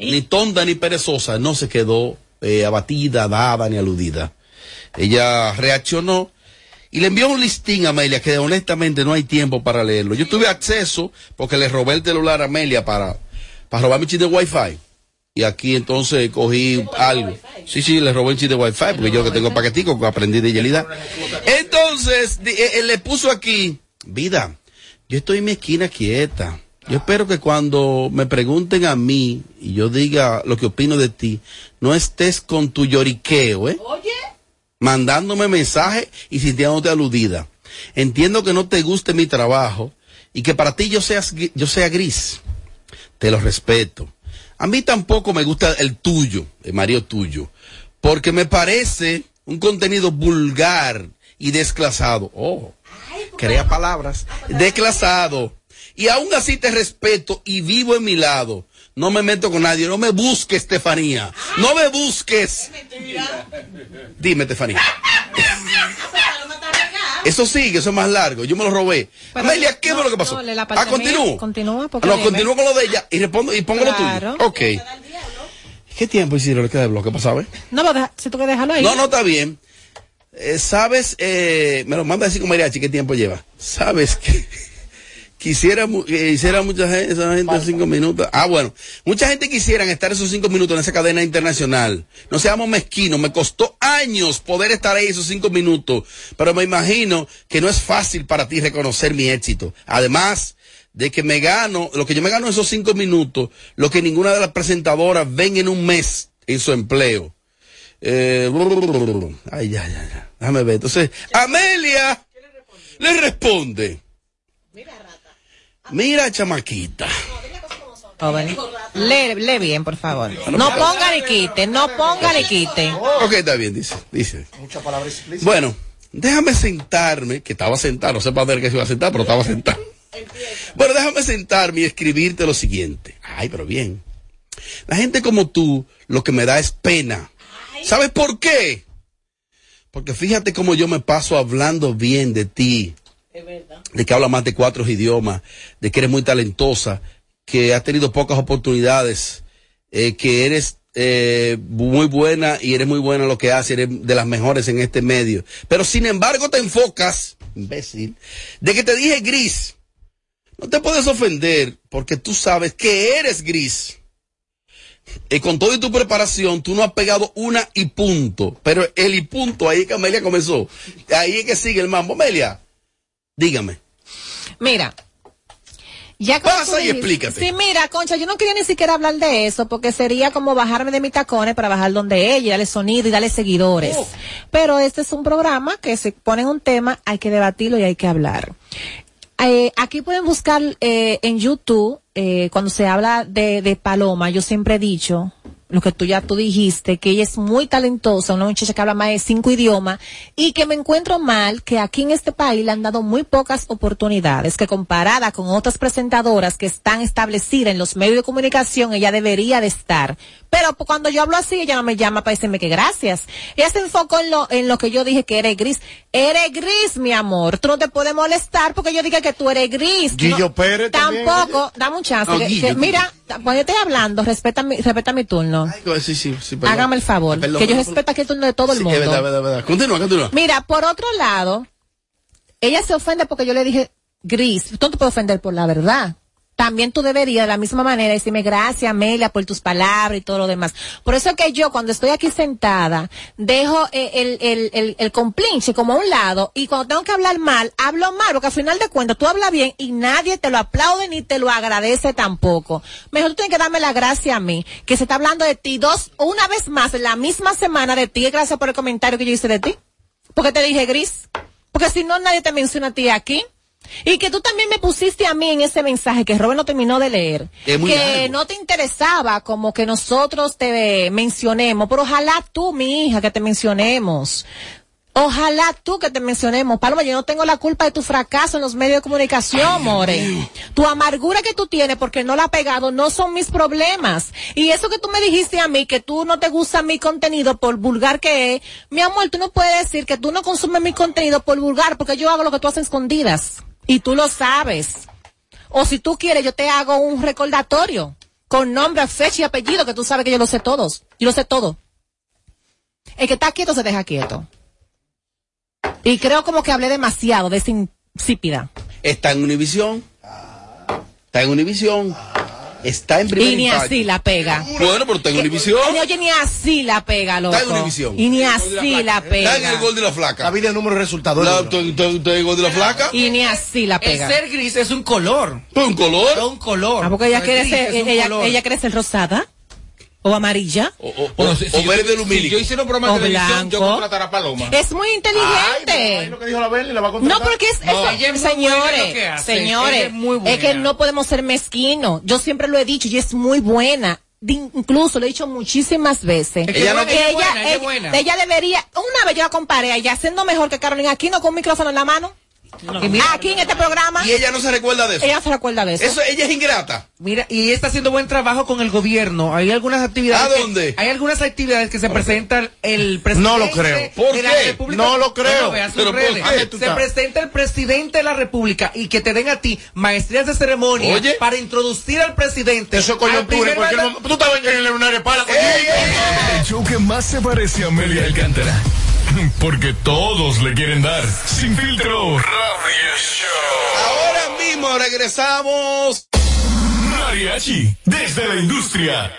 ni tonta ni perezosa, no se quedó eh, abatida, dada ni aludida. Ella reaccionó y le envió un listín a Amelia que honestamente no hay tiempo para leerlo. Yo tuve acceso porque le robé el celular a Amelia para, para robar mi chip de wifi. Y aquí entonces cogí algo. Sí, sí, le robé un chip de wifi porque yo que tengo paquetico que aprendí de Yelida. Entonces, eh, eh, le puso aquí, vida, yo estoy en mi esquina quieta. Yo espero que cuando me pregunten a mí y yo diga lo que opino de ti, no estés con tu lloriqueo, ¿eh? Mandándome mensajes y sintiéndote aludida. Entiendo que no te guste mi trabajo y que para ti yo, seas, yo sea gris. Te lo respeto. A mí tampoco me gusta el tuyo, el marido tuyo, porque me parece un contenido vulgar y desclasado. Oh, crea palabras. Desclasado. Y aún así te respeto y vivo en mi lado. No me meto con nadie. No me busques, Estefanía. No me busques. Dime, Estefanía. Eso sigue, eso es más largo. Yo me lo robé. Pero Amelia, ¿qué no, fue lo que pasó? no, ah, continúo. Continúa, porque No, dime. continúo con lo de ella y respondo y pongo Claro. lo tuyo. Ok. ¿Qué tiempo hicieron le queda de bloque? ¿Pasaba? No, pero si tú quieres dejarlo ahí. No, no, está bien. Eh, ¿Sabes? Eh, me lo manda así con mariachi, ¿qué tiempo lleva? ¿Sabes que quisiera que hiciera mucha gente, esa gente cinco minutos? Ah, bueno. Mucha gente quisiera estar esos cinco minutos en esa cadena internacional. No seamos mezquinos. Me costó años poder estar ahí esos cinco minutos. Pero me imagino que no es fácil para ti reconocer mi éxito. Además de que me gano, lo que yo me gano en esos cinco minutos, lo que ninguna de las presentadoras ven en un mes en su empleo. Eh, ay, ya, ya, ya. Déjame ver. Entonces, Amelia le responde. Mira, chamaquita. Joven. Lee, lee bien, por favor. No ponga ni quite, no ponga ni quite. Ok, está bien, dice. dice. Bueno, déjame sentarme, que estaba sentado, no sé para ver que se iba a sentar, pero estaba sentado. Bueno, déjame sentarme y escribirte lo siguiente. Ay, pero bien. La gente como tú, lo que me da es pena. ¿Sabes por qué? Porque fíjate cómo yo me paso hablando bien de ti. De que habla más de cuatro idiomas, de que eres muy talentosa, que has tenido pocas oportunidades, eh, que eres eh, muy buena y eres muy buena en lo que haces, eres de las mejores en este medio. Pero sin embargo te enfocas, imbécil, de que te dije gris. No te puedes ofender porque tú sabes que eres gris. Y con toda tu preparación, tú no has pegado una y punto. Pero el y punto, ahí es que Amelia comenzó. Ahí es que sigue el mambo. Amelia, dígame. Mira. Ya Pasa y explícate. Sí, mira, Concha, yo no quería ni siquiera hablar de eso porque sería como bajarme de mis tacones para bajar donde ella, darle sonido y darle seguidores. Oh. Pero este es un programa que se pone un tema, hay que debatirlo y hay que hablar. Eh, aquí pueden buscar eh, en YouTube, eh, cuando se habla de, de Paloma, yo siempre he dicho, lo que tú ya tú dijiste, que ella es muy talentosa, una muchacha que habla más de cinco idiomas, y que me encuentro mal que aquí en este país le han dado muy pocas oportunidades, que comparada con otras presentadoras que están establecidas en los medios de comunicación, ella debería de estar. Pero pues, cuando yo hablo así, ella no me llama para decirme que gracias. Ella se enfocó en lo, en lo que yo dije que eres gris. Eres gris, mi amor. Tú no te puedes molestar porque yo diga que tú eres gris. Guillo No, Pérez también, Tampoco, dame un chance. No, que- Guillo, que- Guillo. mira, cuando yo estoy hablando, respeta mi, respeta mi turno. Sí, sí, sí. Hágame el favor. Perdón, que yo respeto aquí el turno de todo el mundo. es verdad, verdad. Continúa, continúa. Mira, por otro lado, ella se ofende porque yo le dije gris. Tú no te puedes ofender por la verdad. También tú deberías de la misma manera decirme gracias, Amelia, por tus palabras y todo lo demás. Por eso que yo cuando estoy aquí sentada, dejo eh, el, el, el, el complinche como a un lado y cuando tengo que hablar mal, hablo mal, porque al final de cuentas tú hablas bien y nadie te lo aplaude ni te lo agradece tampoco. Mejor tú tienes que darme la gracia a mí, que se está hablando de ti dos, una vez más, la misma semana de ti, gracias por el comentario que yo hice de ti. Porque te dije gris. Porque si no, nadie te menciona a ti aquí. Y que tú también me pusiste a mí en ese mensaje que Robert no terminó de leer. Que largo. no te interesaba como que nosotros te mencionemos. Pero ojalá tú, mi hija, que te mencionemos. Ojalá tú que te mencionemos. Paloma, yo no tengo la culpa de tu fracaso en los medios de comunicación, More. Tu amargura que tú tienes porque no la has pegado no son mis problemas. Y eso que tú me dijiste a mí, que tú no te gusta mi contenido por vulgar que es, mi amor, tú no puedes decir que tú no consumes mi contenido por vulgar porque yo hago lo que tú haces escondidas. Y tú lo sabes. O si tú quieres, yo te hago un recordatorio con nombre, fecha y apellido, que tú sabes que yo lo sé todos. Yo lo sé todo. El que está quieto se deja quieto. Y creo como que hablé demasiado de esa insípida. Está en Univisión. Está en Univisión. Está en primer Y ni impacto. así la pega. Bueno, pero está en Univisión. Oye, ni así la pega, loco. Está en Univisión. Y ni así la Está en el pega. gol de la flaca. La vida de número de resultados. ¿Está en el gol de la flaca? Y ni así la El pega. ser gris es un color. ¿Un color? Es un color. Ah, porque ella El quiere ser, es un ella, color. ella quiere ser rosada. O amarilla. O, o- Bueno, o- si, o si yo- verde si yo hiciera un programa O de televisión, yo blanco. contratara a Paloma. Es muy inteligente. lo que dijo la Berli, la va a No, porque es, No, eso- ella es muy buena en lo señores, que hace. señores, Ella es muy buena. que no podemos ser mezquinos. Yo siempre lo he dicho y es muy buena. Incluso lo he dicho muchísimas veces. Es que Ella no- ella es buena, ella es buena. ella debería, una vez yo la comparé a ella haciendo mejor que Carolina Aquino con un micrófono en la mano. Y mira, Aquí en este programa, Y ella no se recuerda de eso. ella se recuerda de eso. Eso, ella es ingrata. Mira, y ella está haciendo buen trabajo con el gobierno. Hay algunas actividades. ¿A que- dónde? hay algunas actividades que se presentan el presidente. No lo creo. ¿Por de la qué? República- No lo creo. Bueno, vea sus ¿Pero por redes. qué? Se presenta el presidente de la República y que te den a ti maestrías de ceremonia Oye. para introducir al presidente. Eso es coyuntura. Tú estabas en el lunario para El show que más se parece a Amelia Alcántara. Porque todos le quieren dar. Sin filtro. Radio Show. Ahora mismo regresamos. Mariachi. Desde la industria.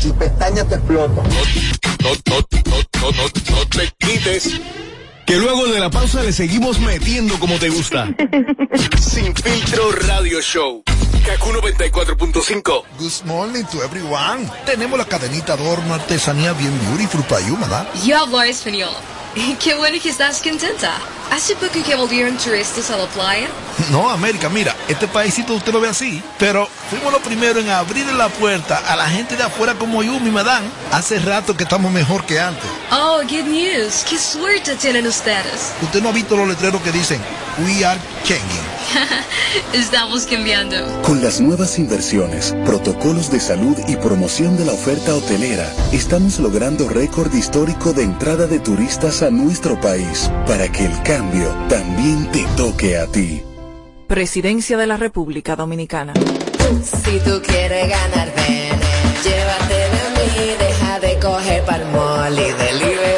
Si pestañas te no, no, no, no, no te quites. Que luego de la pausa le seguimos metiendo como te gusta. Sin filtro radio show. Kaku 94.5. Good morning to everyone. Tenemos la cadenita adorno artesanía bien beautiful para you, ¿verdad? Yo hablo español. Qué bueno que estás contenta. ¿Hace poco que volvieron turistas a la playa? No, América, mira, este paísito usted lo ve así, pero fuimos los primeros en abrir la puerta a la gente de afuera como yo, mi madame. Hace rato que estamos mejor que antes. Oh, good news. Qué suerte tienen ustedes. Usted no ha visto los letreros que dicen, We are changing. Estamos cambiando. Con las nuevas inversiones, protocolos de salud y promoción de la oferta hotelera, estamos logrando récord histórico de entrada de turistas a nuestro país para que el cambio también te toque a ti. Presidencia de la República Dominicana. Si tú quieres ganar, ven, llévate de mí, deja de coger palmol y delivery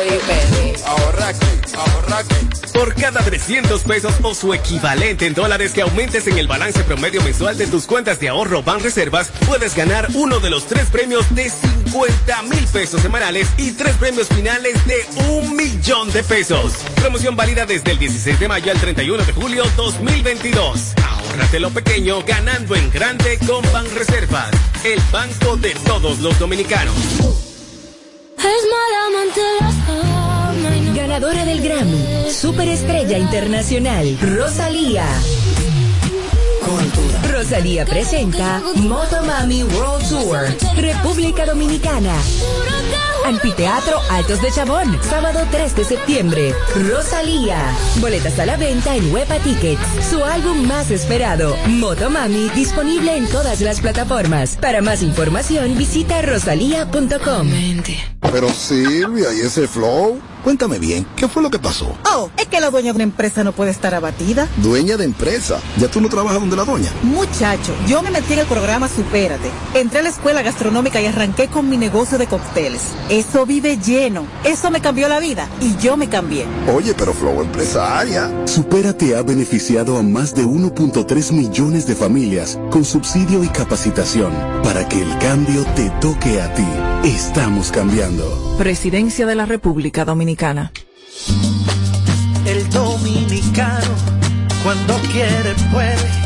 Por cada 300 pesos o su equivalente en dólares que aumentes en el balance promedio mensual de tus cuentas de ahorro Banreservas, puedes ganar uno de los tres premios de 50 mil pesos semanales y tres premios finales de un millón de pesos. Promoción válida desde el 16 de mayo al 31 de julio 2022. Ahórrate lo pequeño ganando en grande con Banreservas, el banco de todos los dominicanos. Ganadora del Grammy, Superestrella Internacional, Rosalía. Rosalía presenta Motomami World Tour, República Dominicana. Anfiteatro Altos de Chabón, sábado 3 de septiembre. Rosalía. Boletas a la venta en Huepa Tickets. Su álbum más esperado, Motomami, disponible en todas las plataformas. Para más información visita rosalía.com. Pero Silvia, ¿y ese flow? Cuéntame bien, ¿qué fue lo que pasó? Oh, es que la dueña de una empresa no puede estar abatida. Dueña de empresa. ¿Ya tú no trabajas donde la doña? Muchacho, yo me metí en el programa Supérate. Entré a la escuela gastronómica y arranqué con mi negocio de cócteles. Eso vive lleno. Eso me cambió la vida y yo me cambié. Oye, pero Flow empresaria. Supérate ha beneficiado a más de 1.3 millones de familias con subsidio y capacitación para que el cambio te toque a ti. Estamos cambiando. Presidencia de la República Dominicana. El dominicano, cuando quiere, puede,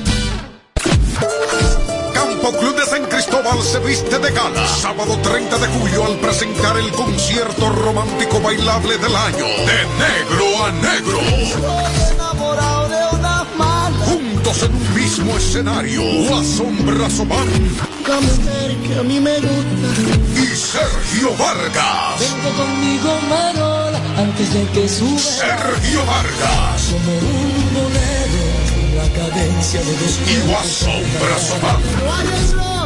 Cristóbal se viste de gala. Sábado 30 de julio al presentar el concierto romántico bailable del año. De negro a negro. enamorado de una mala. Juntos en un mismo escenario. Brazomán Una mujer que a mí me gusta. y Sergio Vargas. Vengo conmigo, Marola, antes de que suba. Sergio Vargas Como un bolero, la cadencia de dos y Guasón Brazomán.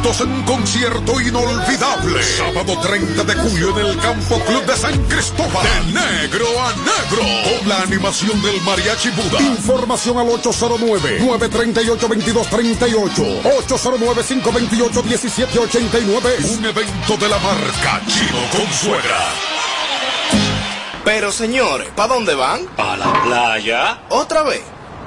Juntos en un concierto inolvidable. Sábado 30 de julio en el Campo Club de San Cristóbal. De negro a negro. Con la animación del Mariachi Buda. Información al 809-938-2238. 809-528-1789. Un evento de la marca Chino Consuegra. Pero señores, ¿para dónde van? ¿A la playa? ¿Otra vez?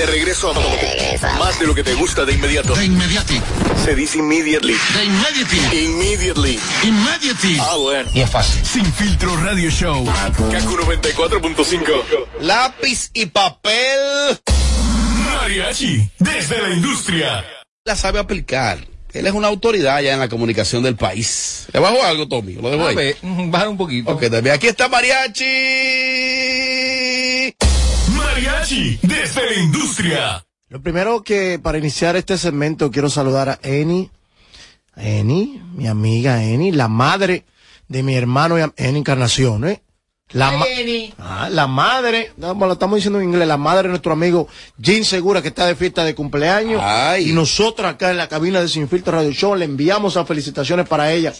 De regreso a más de lo que te gusta de inmediato. De inmediati. Se dice immediately. De inmediati. Immediately. Immediately. Ah, bueno. Y es fácil. Sin filtro radio show. Kaku 94.5. Lápiz y papel. Mariachi. Desde la industria. La sabe aplicar. Él es una autoridad ya en la comunicación del país. ¿Le bajo algo, Tommy? ¿Lo dejo A ahí? ver, baja un poquito. Ok, también. Aquí está Mariachi. Mariachi. Desde la industria. Lo primero que para iniciar este segmento quiero saludar a Eni, a Eni, mi amiga Eni, la madre de mi hermano Eni Encarnación, ¿eh? La, ma- Ah, la madre, no, bueno, lo estamos diciendo en inglés, la madre de nuestro amigo Jim Segura que está de fiesta de cumpleaños. Y nosotros acá en la cabina de Sin Filtro Radio Show le enviamos las felicitaciones para ella.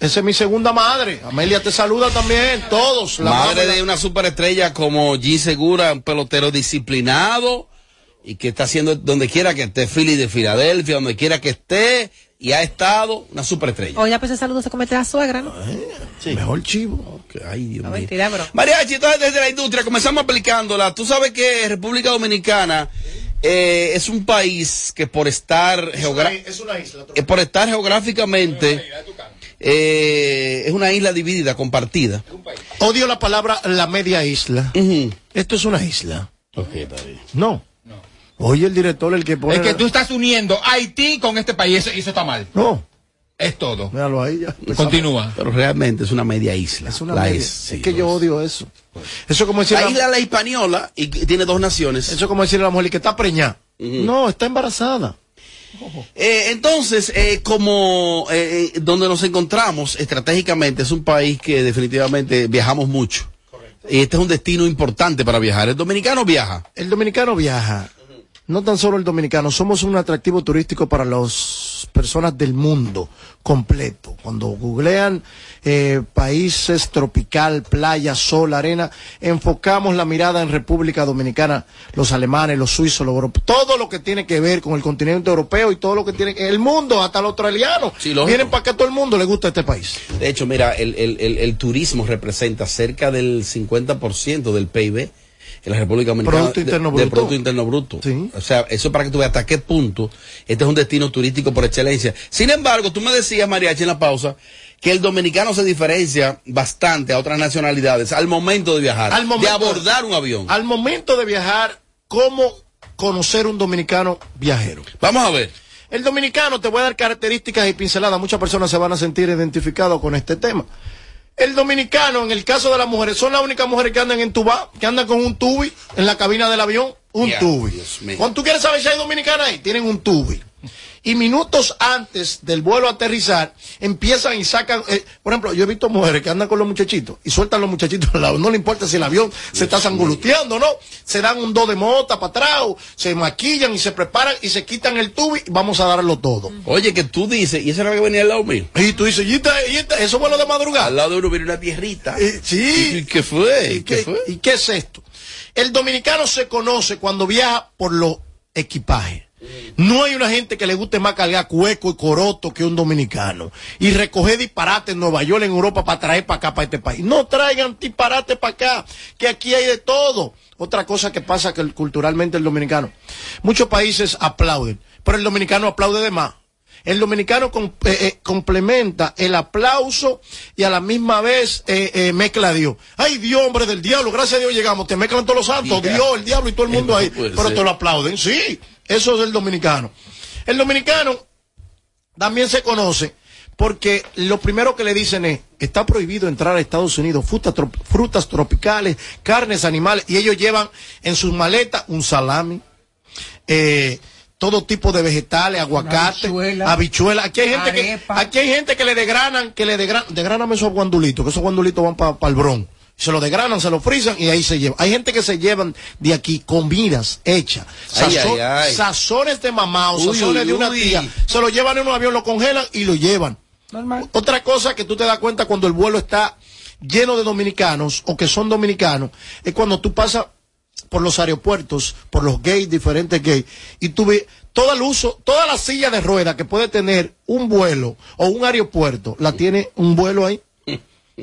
Esa es mi segunda madre. Amelia te saluda también, todos. La Madre madre de una superestrella como G Segura, un pelotero disciplinado y que está haciendo donde quiera que esté, Philly de Filadelfia, donde quiera que esté, y ha estado una superestrella. Oye, pues ese saludo se comete a la suegra, ¿no? Mejor chivo. Ay, Dios No, mío. mentira, bro. Mariachi, entonces desde la industria comenzamos aplicándola. Tú sabes que República Dominicana eh, es un país que por estar geogra- Es una isla. eh, por estar geográficamente eh, es una isla dividida, compartida. Odio la palabra la media isla. Esto es una isla. No. Oye, el director, el que pone. Es que tú estás uniendo Haití con este país eso- y eso está mal. No. Es todo. Míralo ahí ya. Continúa. Pero realmente es una media isla. Es una La media- es, es sí, que lo yo es. odio eso. Eso es como decir La la- isla la hispaniola y que tiene dos naciones. eso es como decirle a la mujer que está preñada. No, está embarazada. Eh, entonces, eh, como eh, eh, donde nos encontramos estratégicamente es un país que definitivamente viajamos mucho. Y este es un destino importante para viajar. El dominicano viaja. El dominicano viaja. No tan solo el dominicano, somos un atractivo turístico para las personas del mundo completo. Cuando googlean eh, países tropical, playa, sol, arena, enfocamos la mirada en República Dominicana, los alemanes, los suizos, los europeos, todo lo que tiene que ver con el continente europeo y todo lo que tiene que el mundo, hasta los australianos. Sí. Vienen para que a todo el mundo le gusta este país. De hecho, mira, el, el- el- el turismo representa cerca del 50% del PIB en la República Dominicana. Producto Interno de- del Bruto. Producto Interno Bruto. O sea, eso para que tú veas hasta qué punto este es un destino turístico por excelencia. Sin embargo, tú me decías, Mariachi, en la pausa, que el dominicano se diferencia bastante a otras nacionalidades al momento de viajar, Al momento- de abordar un avión. Al momento de viajar, ¿cómo conocer un dominicano viajero? Vamos a ver. El dominicano, te voy a dar características y pinceladas. Muchas personas se van a sentir identificados con este tema. El dominicano, en el caso de las mujeres, son las únicas mujeres que andan en tuba, que andan con un tubi en la cabina del avión, un tubi. Cuando tú quieres saber si hay dominicanas ahí, tienen un tubi. Y minutos antes del vuelo a aterrizar, empiezan y sacan, eh, por ejemplo, yo he visto mujeres que andan con los muchachitos y sueltan los muchachitos al lado. No le importa si el avión se está sanguluteando, ¿no? Se dan un do de mota para atrás, se maquillan y se preparan y se quitan el tubi y vamos a darlo todo. Oye, que tú dices, y eso era que venía al lado mío. Y tú dices, ¿y, esta- y esta- eso vuelo de madrugada? Al lado de uno viene una tierrita. Eh, sí. ¿Y qué fue? ¿Y qué, y qué es esto? El dominicano se conoce cuando viaja por los equipajes. No hay una gente que le guste más cargar cueco y coroto que un dominicano. Y recoger disparate en Nueva York, en Europa, para traer para acá, para este país. No traigan disparate para acá, que aquí hay de todo. Otra cosa que pasa que el- culturalmente el dominicano. Muchos países aplauden, pero el dominicano aplaude de más. El dominicano com- eh, eh, complementa el aplauso y a la misma vez eh, mezcla a Dios. Ay, Dios, hombre del diablo, gracias a Dios llegamos. Te mezclan todos los santos. Dios, el diablo y todo el mundo ahí. Pero te lo aplauden. Sí, eso es el dominicano. El dominicano también se conoce porque lo primero que le dicen es, está prohibido entrar a Estados Unidos frutas, trop- frutas tropicales, carnes animales, y ellos llevan en sus maletas un salami, eh, todo tipo de vegetales, aguacate, habichuela, habichuela. Aquí hay gente que, aquí hay gente que le degranan, que le degranan, degráname esos guandulitos, que esos guandulitos van para el bron. Se lo degranan, se lo frisan y ahí se llevan. Hay gente que se llevan de aquí comidas hechas, Ay, sazón- ay, ay. sazones de mamá o Uy, sazones uy, de una uy. tía. Se lo llevan en un avión, lo congelan y lo llevan. Otra cosa que tú te das cuenta cuando el vuelo está lleno de dominicanos o que son dominicanos es cuando tú pasas por los aeropuertos, por los gates, diferentes gates, y tú ves todo el uso, toda la silla de rueda que puede tener un vuelo o un aeropuerto, la tiene un vuelo ahí.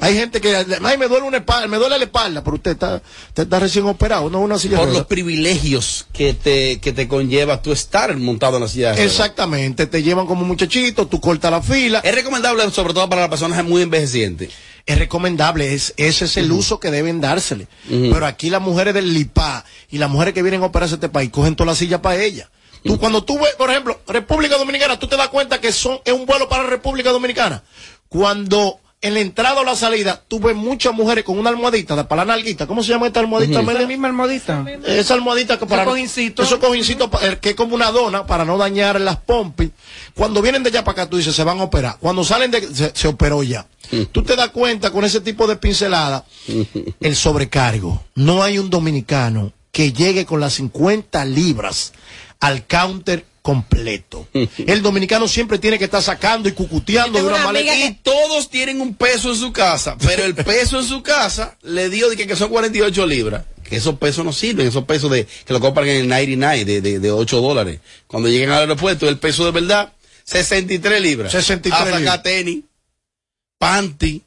Hay gente que, ay, me duele una espalda, me duele la espalda, pero usted está, usted está recién operado, no una silla Por los privilegios que te, que te conlleva tú estar montado en la silla de ruedas. Exactamente, te llevan como muchachito, tú cortas la fila. Es recomendable, sobre todo para las personas muy envejecientes. Es recomendable, es, ese es el uso que deben dársele. Pero aquí las mujeres del LIPA y las mujeres que vienen a operarse a este país cogen toda la silla para ella. Tú, cuando tú ves, por ejemplo, República Dominicana, tú te das cuenta que son, es un vuelo para República Dominicana. Cuando en la entrada o la salida, tú ves muchas mujeres con una almohadita de para la nalguita. ¿Cómo se llama esta almohadita? Esa misma almohadita. Esa almohadita que para Esos cojincitos. esos cojincitos pa- eh, que es como una dona para no dañar las pompis. Cuando vienen de allá para acá, tú dices, se van a operar. Cuando salen de, se, se operó ya. Tú te das cuenta con ese tipo de pincelada, el sobrecargo. No hay un dominicano que llegue con las 50 libras al counter completo. El dominicano siempre tiene que estar sacando y cucuteando de una maleta. Y todos tienen un peso en su casa, pero el peso en su casa le dio de que, que son 48 libras. Que esos pesos no sirven, esos pesos de que lo compran en el 99 de, de, de 8 dólares. Cuando lleguen al aeropuerto, el peso de verdad, 63 libras. 63 A sacar libras. tenis, panty,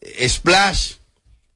eh, splash.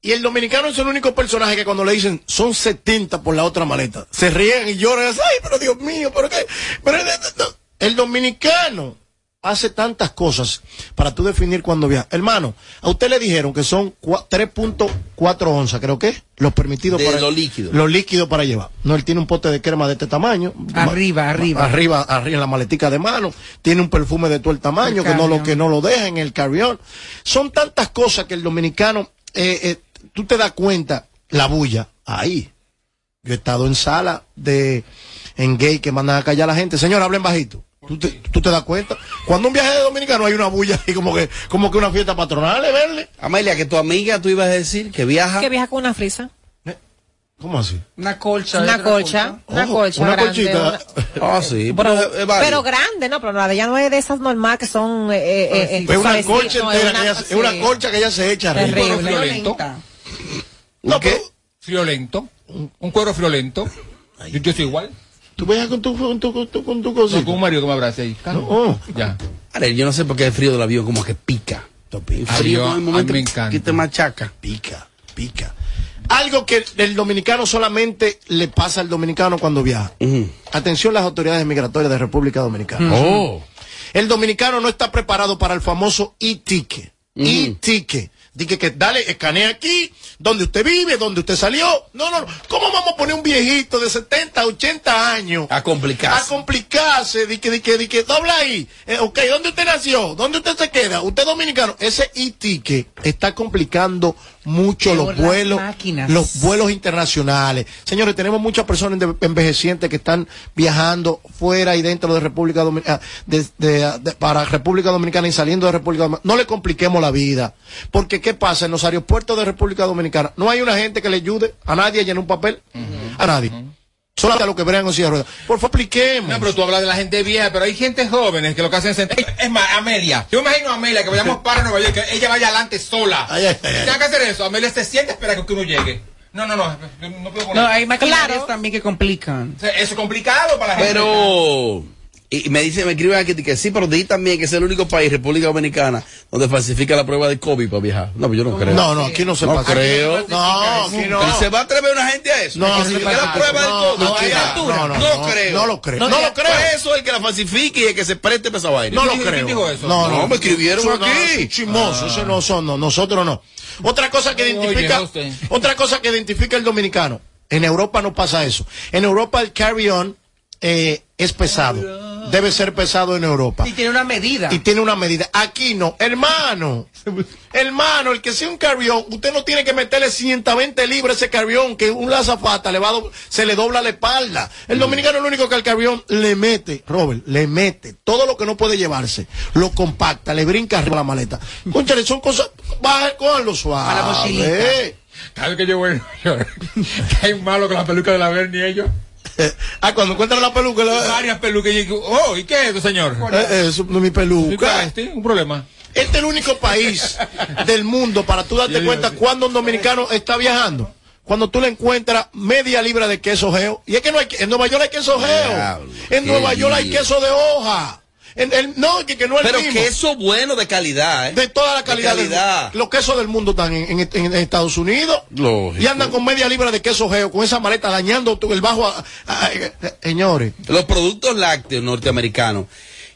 Y el dominicano es el único personaje que cuando le dicen son 70 por la otra maleta, se ríen y lloran. Ay, pero Dios mío, pero qué. Pero, no. el dominicano hace tantas cosas para tú definir cuándo viaja. Hermano, a usted le dijeron que son cua- 3.4 onzas, creo que, los permitidos De para lo líquido. Los líquidos para llevar. No, él tiene un pote de crema de este tamaño. Arriba, Ma- arriba. Arriba, arriba en la maletica de mano. Tiene un perfume de todo el tamaño, que no lo que no lo deja en el carrión. Son tantas cosas que el dominicano, eh, eh, tú te das cuenta, la bulla, ahí. Yo he estado en sala de, en gay que mandan a callar a la gente. Señor, hablen bajito. ¿Tú te, tú te das cuenta? Cuando un viaje de dominicano hay una bulla ahí como que, como que una fiesta patronal, ¿eh, verle? Amelia, que tu amiga tú ibas a decir que viaja. Que viaja con una frisa. ¿Cómo así? Una colcha. Una colcha. Una Ojo, colcha. una grande, colchita. una- Ah, sí. Pero, Pero, es grande, no, pero la de ella no es de esas normal que son. Eh, eh, eh, Es una colcha no, entera, una- que ella, es una colcha que ella se echa arriba. Terrible. Un cuero friolento. No. Un cuero friolento. Yo, yo soy igual. tú viajas con tu, con tu, con tu, con tu No, con un marido que me abrace ahí. Claro. Oh. Ya. Ahora, yo no sé por qué el frío del avión como que pica. El frío en el momento me encanta. que te machaca. Pica, pica. Algo que el dominicano solamente le pasa al dominicano cuando viaja. Atención las autoridades migratorias de República Dominicana. Oh. El dominicano no está preparado para el famoso e-ticket. E-ticket. Dije que dale, escanea aquí, donde usted vive, donde usted salió. No, no, no. ¿Cómo vamos a poner un viejito de 70, 80 años? A complicarse. A complicarse. Di que, di que, di que, dobla ahí. Eh, ok, ¿dónde usted nació? ¿Dónde usted se queda? ¿Usted es dominicano? Ese e-ticket está complicando mucho Peor los vuelos, máquinas. los vuelos internacionales. Señores, tenemos muchas personas enve- envejecientes que están viajando fuera y dentro de República Dominicana, para República Dominicana y saliendo de República Dominicana. No le compliquemos la vida. Porque, ¿qué pasa? En los aeropuertos de República Dominicana no hay una gente que le ayude a nadie a llenar un papel. A nadie. Solamente a los que bregan con silla de ruedas. Por favor, expliquemos. No, pero tú hablas de la gente vieja, pero hay gente jóvenes que lo que hacen es sentar- Es más, Amelia. Yo imagino a Amelia que vayamos para Nueva York, que ella vaya adelante sola. Ay, ay, ay, ay. Tiene que hacer eso. Amelia se siente espera que uno llegue. No, no, no. yo No puedo poner. No, hay maquinarias también que complican. O sea, Eso es complicado para la gente. Pero. Y me dice, me escriben aquí que sí, pero di también que es el único país, República Dominicana, donde falsifica la prueba de COVID para viajar. No, pues yo no creo. No, no, aquí no se No pasa. creo. No, aquí no. ¿Y se va a atrever una gente a eso? No, ¿Que sí, falsifique no, la prueba del no, COVID? no, ¿A no, no, no, No no, creo. no lo creo. No lo creo. Eso el que la falsifique y el que se preste para esa vaina. No lo ¿Quién creo. dijo eso? No, no, No, me escribieron no, aquí. es chismoso, eso no son, no, nosotros no. Otra cosa que identifica, otra cosa que identifica el dominicano. En Europa no pasa eso. En Europa el carry-on eh, es pesado. Debe ser pesado en Europa. Y tiene una medida. Y tiene una medida. Aquí no. Hermano, hermano, el que sea un carrión, usted no tiene que meterle 120 libras a ese carrión, que un lazafata le va a do- se le dobla la espalda. El dominicano es lo único que al carrión le mete, Robert, le mete todo lo que no puede llevarse, lo compacta, le brinca arriba la maleta. Conchale, son cosas, baja, cójanlo suave. A la mochilita. Vez que yo voy que hay malo con la peluca de la Bernie ellos. ah, cuando encuentran la peluca, la- Varias pelucas. Y yo oh, ¿y qué es esto, señor? eh, eh, eso no es mi ¿Y qué peluca. es este? Un problema. Este es el único país del mundo para tú darte cuenta cuando un dominicano está viajando. Cuando tú le encuentras media libra de queso geo. Y es que no hay, en Nueva York hay queso geo. Diablo, En Nueva York hay queso de hoja. El- no, que, que no es el Pero mismo. queso bueno de calidad, ¿eh? de toda la calidad. del- calidad. los quesos del mundo están en, en- en Estados Unidos. Lógico. Y andan con media libra de queso geo, con esa maleta dañando el bajo. a- a- a- señores. Los productos lácteos norteamericanos,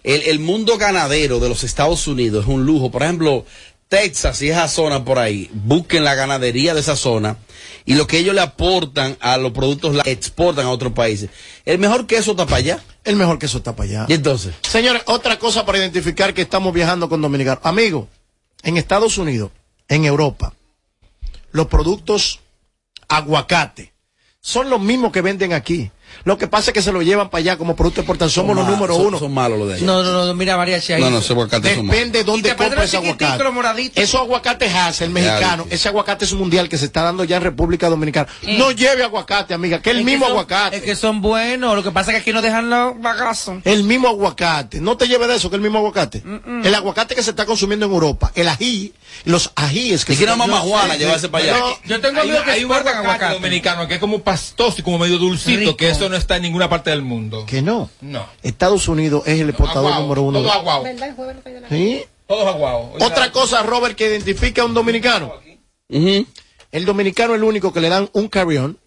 el, el mundo ganadero de los Estados Unidos es un lujo. Por ejemplo, Texas y esa zona por ahí, busquen la ganadería de esa zona y lo que ellos le aportan a los productos lácteos, exportan a otros países. El mejor queso está para allá. El mejor queso está para allá. Y entonces, Señores, otra cosa para identificar que estamos viajando con dominicanos. Amigos, en Estados Unidos, en Europa, los productos aguacate son los mismos que venden aquí. Lo que pasa es que se lo llevan para allá como producto de exportación. Somos los mal- número son- uno. Son malos los de allá. No, no, no, mira, mariachi ahí. No, no, ese aguacate son malos. Depende de dónde compres ese aguacate. Esos aguacates Hass, el mexicano, ese aguacate es mundial que se está dando ya en República Dominicana. Eh. No lleve aguacate, amiga, que es el Es que mismo son- aguacate. Es que son buenos. Lo que pasa es que aquí no dejan los bagazos. El mismo aguacate. No te lleves de eso, que es el mismo aguacate. El aguacate que se está consumiendo en Europa. El ají, los ajíes que se están- mamá Juana Sí, llevarse para allá. no, Yo tengo Hay amigos un- que hay un exportan aguacate aguacate dominicano que es como pastoso y como medio dulcito, Rico. que eso no está en ninguna parte del mundo. Que no. No. Estados Unidos es el exportador Aguao, número uno. Todo de- aguao. ¿Sí? Todos aguao. Otra cosa, Robert, que identifica a un dominicano. El dominicano es el único que le dan un carrión,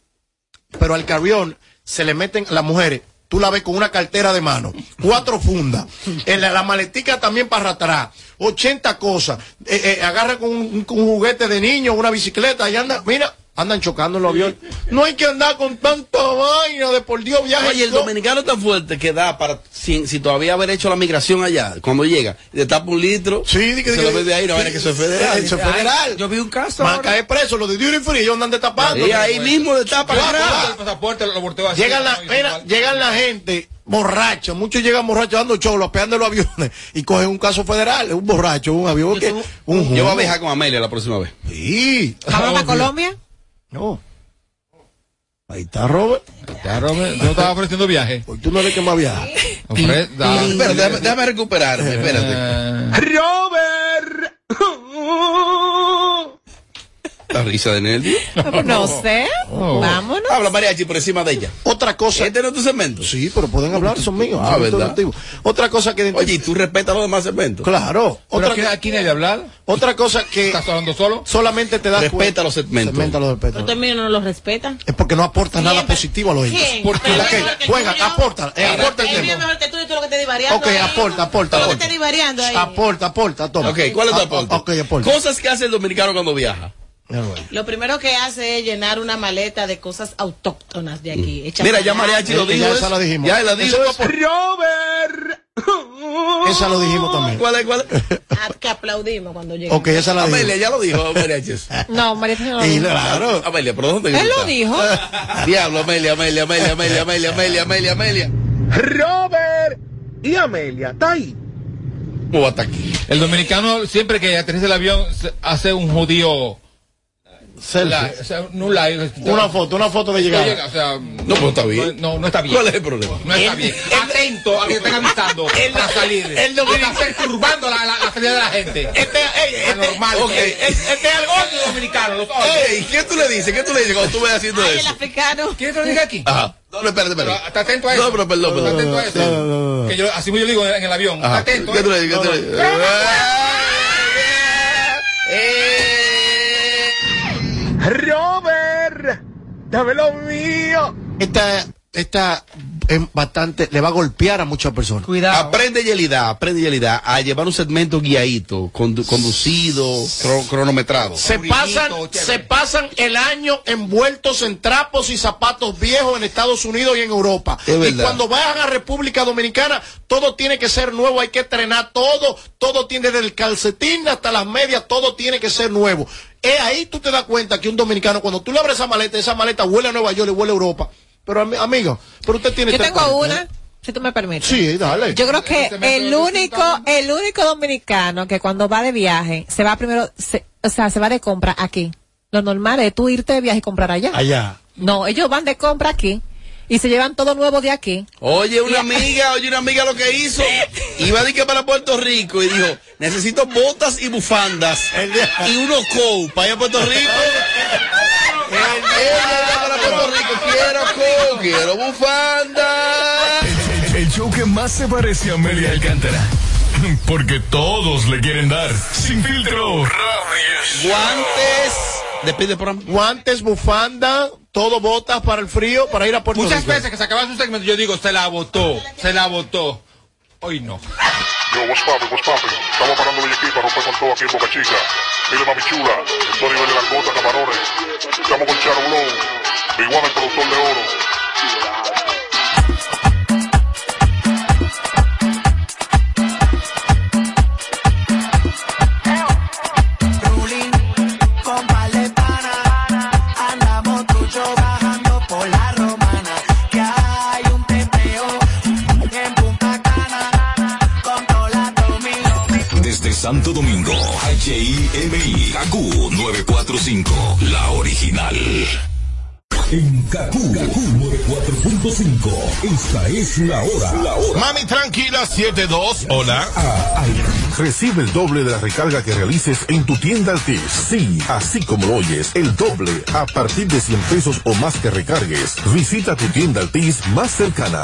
pero al carrión se le meten las mujeres. tú la ves con una cartera de mano, cuatro fundas, en la, la maletica también para atrás, 80 cosas, eh, eh, agarra con un, con un juguete de niño, una bicicleta y anda, mira, andan chocando en los aviones. No hay que andar con tanta vaina de por Dios viaje. Oye, el dominicano es tan fuerte que da para, si, si todavía haber hecho la migración allá, cuando llega, le tapa un litro, Sí, se lo bebe ahí, no, que eso es federal. Eso es federal. Yo vi un caso. Van a caer presos, los de Duty Free, ellos andan destapando. Y ahí mismo le tapan. Claro. El pasaporte lo volteo así. Llegan la, llegan la gente borracha, muchos llegan borrachos dando cholos, peando los aviones y cogen un caso federal, un borracho, un avión que un Yo voy a viajar con Amelia la próxima vez. Sí. ¿Vamos para Colombia? No. Ahí está Robert. Ya, Robert, yo estaba ofreciendo viaje. Hoy tú no eres que más Espérate, déjame, déjame recuperarme, espérate. Eh, La risa de Nelly. No sé. Vámonos. Habla mariachi por encima de ella. Otra cosa. Este no es tu segmento. Sí, pero pueden hablar, son míos. Ah, son ¿verdad? Otra cosa que Oye, ¿y tú respetas los demás segmentos? Claro. ¿Pero Otra, aquí, aquí nadie hablar? otra cosa que ¿Estás hablando solo? solamente te das Respeta cuenta. los segmentos. Segmenta los segmentos. Usted mío no lo respeta. Es porque no aportas nada positivo a los ellos. Porque Pero la que mejor que juega, tú, yo. aporta, eh, aporta el tema. mejor que tú y tú lo que te divariando. Ok, ahí. aporta, aporta, lo que te divariando ahí. Aporta, aporta, toma. Ok, ¿cuál es tu Ah, aporte? Ok, aporta. Cosas que hace el dominicano cuando viaja. Lo primero que hace es llenar una maleta de cosas autóctonas de aquí. hechas Mira, ya mariachi lo dijo. ya esa la dijimos. Ya la dijo. Eso es por- Robert. Esa lo dijimos también. ¿Cuál es? ¿Cuál es? Ah, que aplaudimos cuando llegamos. Ok, esa la Amelia, dijimos. ya lo dijo, mariachis. No, María Teresa no lo Y dijo. claro. Amelia, ¿pero dónde Él lo dijo. Diablo, Amelia, Amelia, Amelia, Amelia, Amelia, Amelia, Amelia, Amelia. Robert y Amelia, está ahí. ¿Cómo va hasta aquí? El dominicano, siempre que aterriza el avión, hace un judío. Selfie. o sea, no live. Una foto, una foto de llegada. llega, o sea, No, pues está bien. No, no está bien. ¿Cuál es el problema? No está bien. Atento a que te estén avisando para salir. el dominicano- Está perturbando la, la, la salida de la gente. Este, ey, este, Anormal. ok. Este este es el odio dominicano. Los. Ey, ¿qué tú le dices? ¿Qué tú le dices cuando tú ves haciendo Ay, el eso? africano. ¿Quieres que lo diga aquí? Ajá. No, no, espérate, Pero, espérate. Está atento a eso. No, pero perdón, Está perdón. atento a eso. No, no, no, no. Que yo, así mismo yo digo en el avión. Está atento. ¿Qué tú le ¿eh? dices? ¿Qué tú le dices? Robert, dame lo mío. Esta, esta es bastante, le va a golpear a muchas personas. Cuidado. Aprende Yelida, aprende Yelida a llevar un segmento guiadito, condu- conducido, cro- cronometrado. Se pasan, se pasan el año envueltos en trapos y zapatos viejos en Estados Unidos y en Europa. Es y verdad. cuando vayan a República Dominicana, todo tiene que ser nuevo, hay que estrenar todo, todo tiene desde el calcetín hasta las medias, todo tiene que ser nuevo. Es ahí tú te das cuenta que un dominicano, cuando tú le abres esa maleta, esa maleta huele a Nueva York y huele a Europa. Pero ami- amigo, pero usted tiene Yo tengo una, ¿eh? si tú me permites. Sí, dale. Yo creo que el único, el único dominicano que cuando va de viaje se va primero, se- o sea, se va de compra aquí. Lo normal es tú irte de viaje y comprar allá. Allá. No, ellos van de compra aquí y se llevan todo nuevo de aquí. Oye, una amiga, oye, una amiga lo que hizo. Iba de que para Puerto Rico y dijo, necesito botas y bufandas y unos coat para ir a Puerto Rico. Ella para Puerto Rico, quiero quiero bufanda. El, el show que más se parece a Amelia Alcántara. Porque todos le quieren dar. Sin filtro. Guantes. Despide programa. Guantes, bufanda, todo botas para el frío, para ir a Puerto Muchas Rico. veces que se acaba su segmento, yo digo, se la votó, se la votó. Hoy no. Yo, what's poppin', what's poppin'? Estamos parando de aquí para romper con todo aquí en Boca Chica. Dile mami chula, estoy nivel de langota, camarones. Estamos con Charo Blow, Big One, el productor de oro. Desde Santo Domingo, HIMI, KQ 945, la original. En KQ, 94.5, esta es la hora. La hora. Mami tranquila 72, hola. Recibe el doble de la recarga que realices en tu tienda Altis. Sí, así como lo oyes, el doble a partir de 100 pesos o más que recargues. Visita tu tienda Altis más cercana.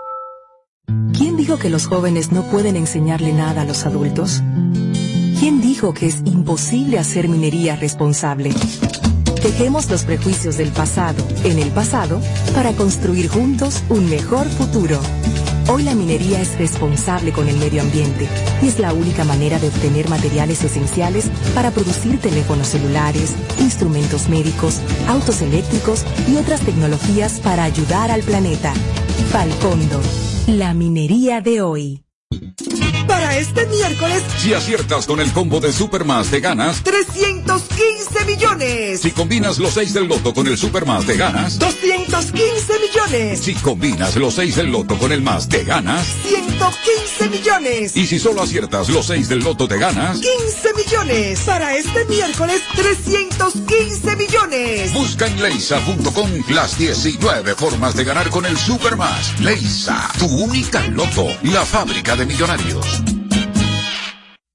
¿Quién dijo que los jóvenes no pueden enseñarle nada a los adultos? ¿Quién dijo que es imposible hacer minería responsable? Dejemos los prejuicios del pasado en el pasado para construir juntos un mejor futuro. Hoy la minería es responsable con el medio ambiente y es la única manera de obtener materiales esenciales para producir teléfonos celulares, instrumentos médicos, autos eléctricos y otras tecnologías para ayudar al planeta. Falcondo, la minería de hoy. Para este miércoles, Si aciertas con el combo de Supermas te ganas. 315 millones. Si combinas los 6 del loto con el Supermas te ganas. 215 millones. Si combinas los 6 del loto con el más te ganas. 115 millones. Y si solo aciertas los 6 del loto te ganas. 15 millones. Para este miércoles, 315 millones. Busca en leisa.com las 19 formas de ganar con el Supermas. Leisa, tu única loto, la fábrica de millonarios.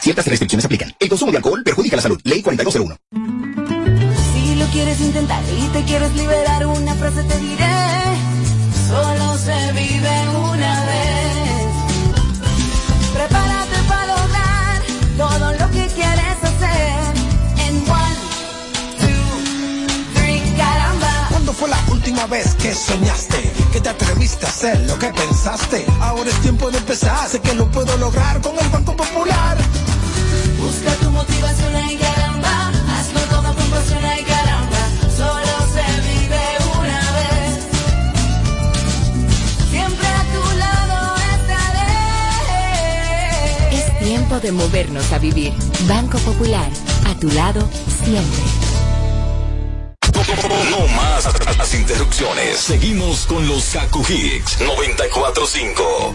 Ciertas restricciones aplican. El consumo de alcohol perjudica la salud. Ley 4201. Si lo quieres intentar y te quieres liberar, una frase te diré. Solo se vive una última vez que soñaste? Que te atreviste a hacer lo que pensaste. Ahora es tiempo de empezar. Sé que lo puedo lograr con el Banco Popular. Busca tu motivación y caramba. Hazlo todo con pasión y caramba. Solo se vive una vez. Siempre a tu lado estaré. Es tiempo de movernos a vivir. Banco Popular, a tu lado siempre. No las interrupciones. Seguimos con los Kaku Hicks 945.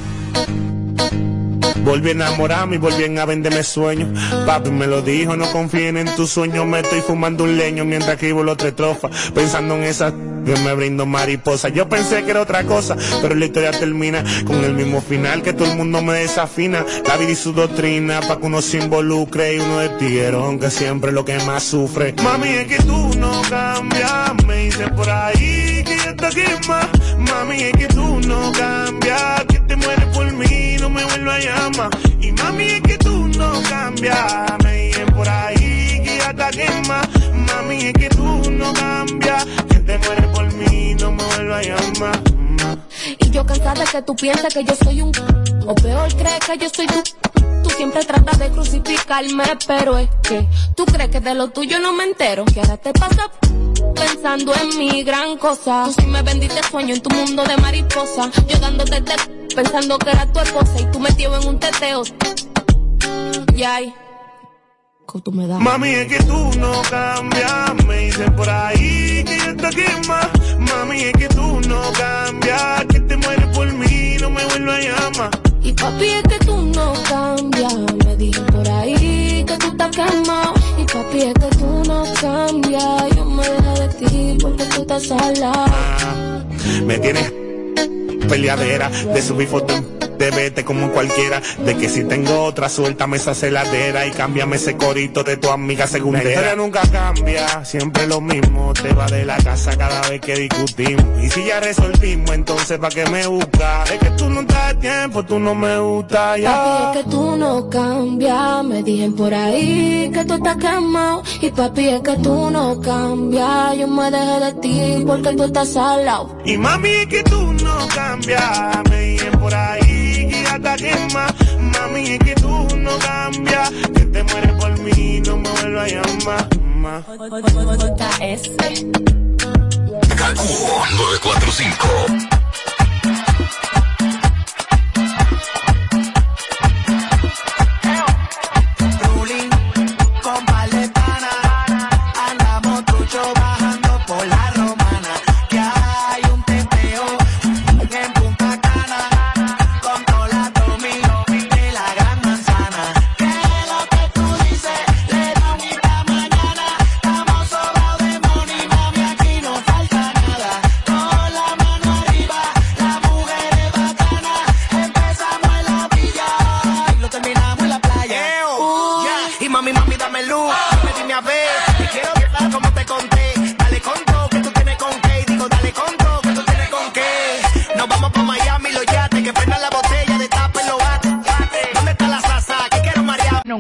Volví a enamorarme y volví a venderme sueños. Papi me lo dijo, no confíen en tus sueños. Me estoy fumando un leño mientras escribo los tres trofas. Pensando en esas que me brindo mariposa. Yo pensé que era otra cosa, pero la historia termina con el mismo final que todo el mundo me desafina. La vida y su doctrina, pa' que uno se involucre y uno de tiguerón que siempre es lo que más sufre. Mami, es que tú no cambias, me dicen por ahí que yo te más. Mami, es que tú no cambias, que te mueres por mí, no me vuelvo a llamar. Y mami, es que tú no cambias, me dicen por ahí que ya te quema. Mami, es que tú no cambias, te mueres por mí, no me vuelvo a llamar. Y yo cansada que tú piensas que yo soy un o peor crees que yo soy tú. Tú siempre tratas de crucificarme, pero es que tú crees que de lo tuyo no me entero. Que ahora te pasa pensando en mi gran cosa. Tú sí me vendiste sueño en tu mundo de mariposa. Yo dándote te pensando que era tu esposa y tú metido en un teteo. Y ay, que tú me das. Mami, es que tú no cambias, me dicen por ahí que yo te más. Mami, es que tú no cambias, que te mueres por mí, no me vuelvo a llamar. Y papi, es que tú no cambias. Me dicen por ahí que tú estás quemado. Y papi, es que tú no cambias. Yo me dejo de ti porque tú estás al lado. Me tienes peleadera de subir fotos vete como cualquiera de que si tengo otra suéltame esa celadera y cámbiame ese corito de tu amiga segundera la historia nunca cambia siempre lo mismo te va de la casa cada vez que discutimos y si ya resolvimos entonces pa' qué me busca es que tú no traes tiempo tú no me gusta ya Papi, es que tú no cambias. Me dicen por ahí que tú estás quemado. Y papi, es que tú no cambias. Yo me dejé de ti porque tú estás al lado. y mami es que tú no cambias me dicen por ahí que ya te quema mami es que tú no cambias. Que te mueres por mí no me vuelvas a llamar ma. Kaku 945.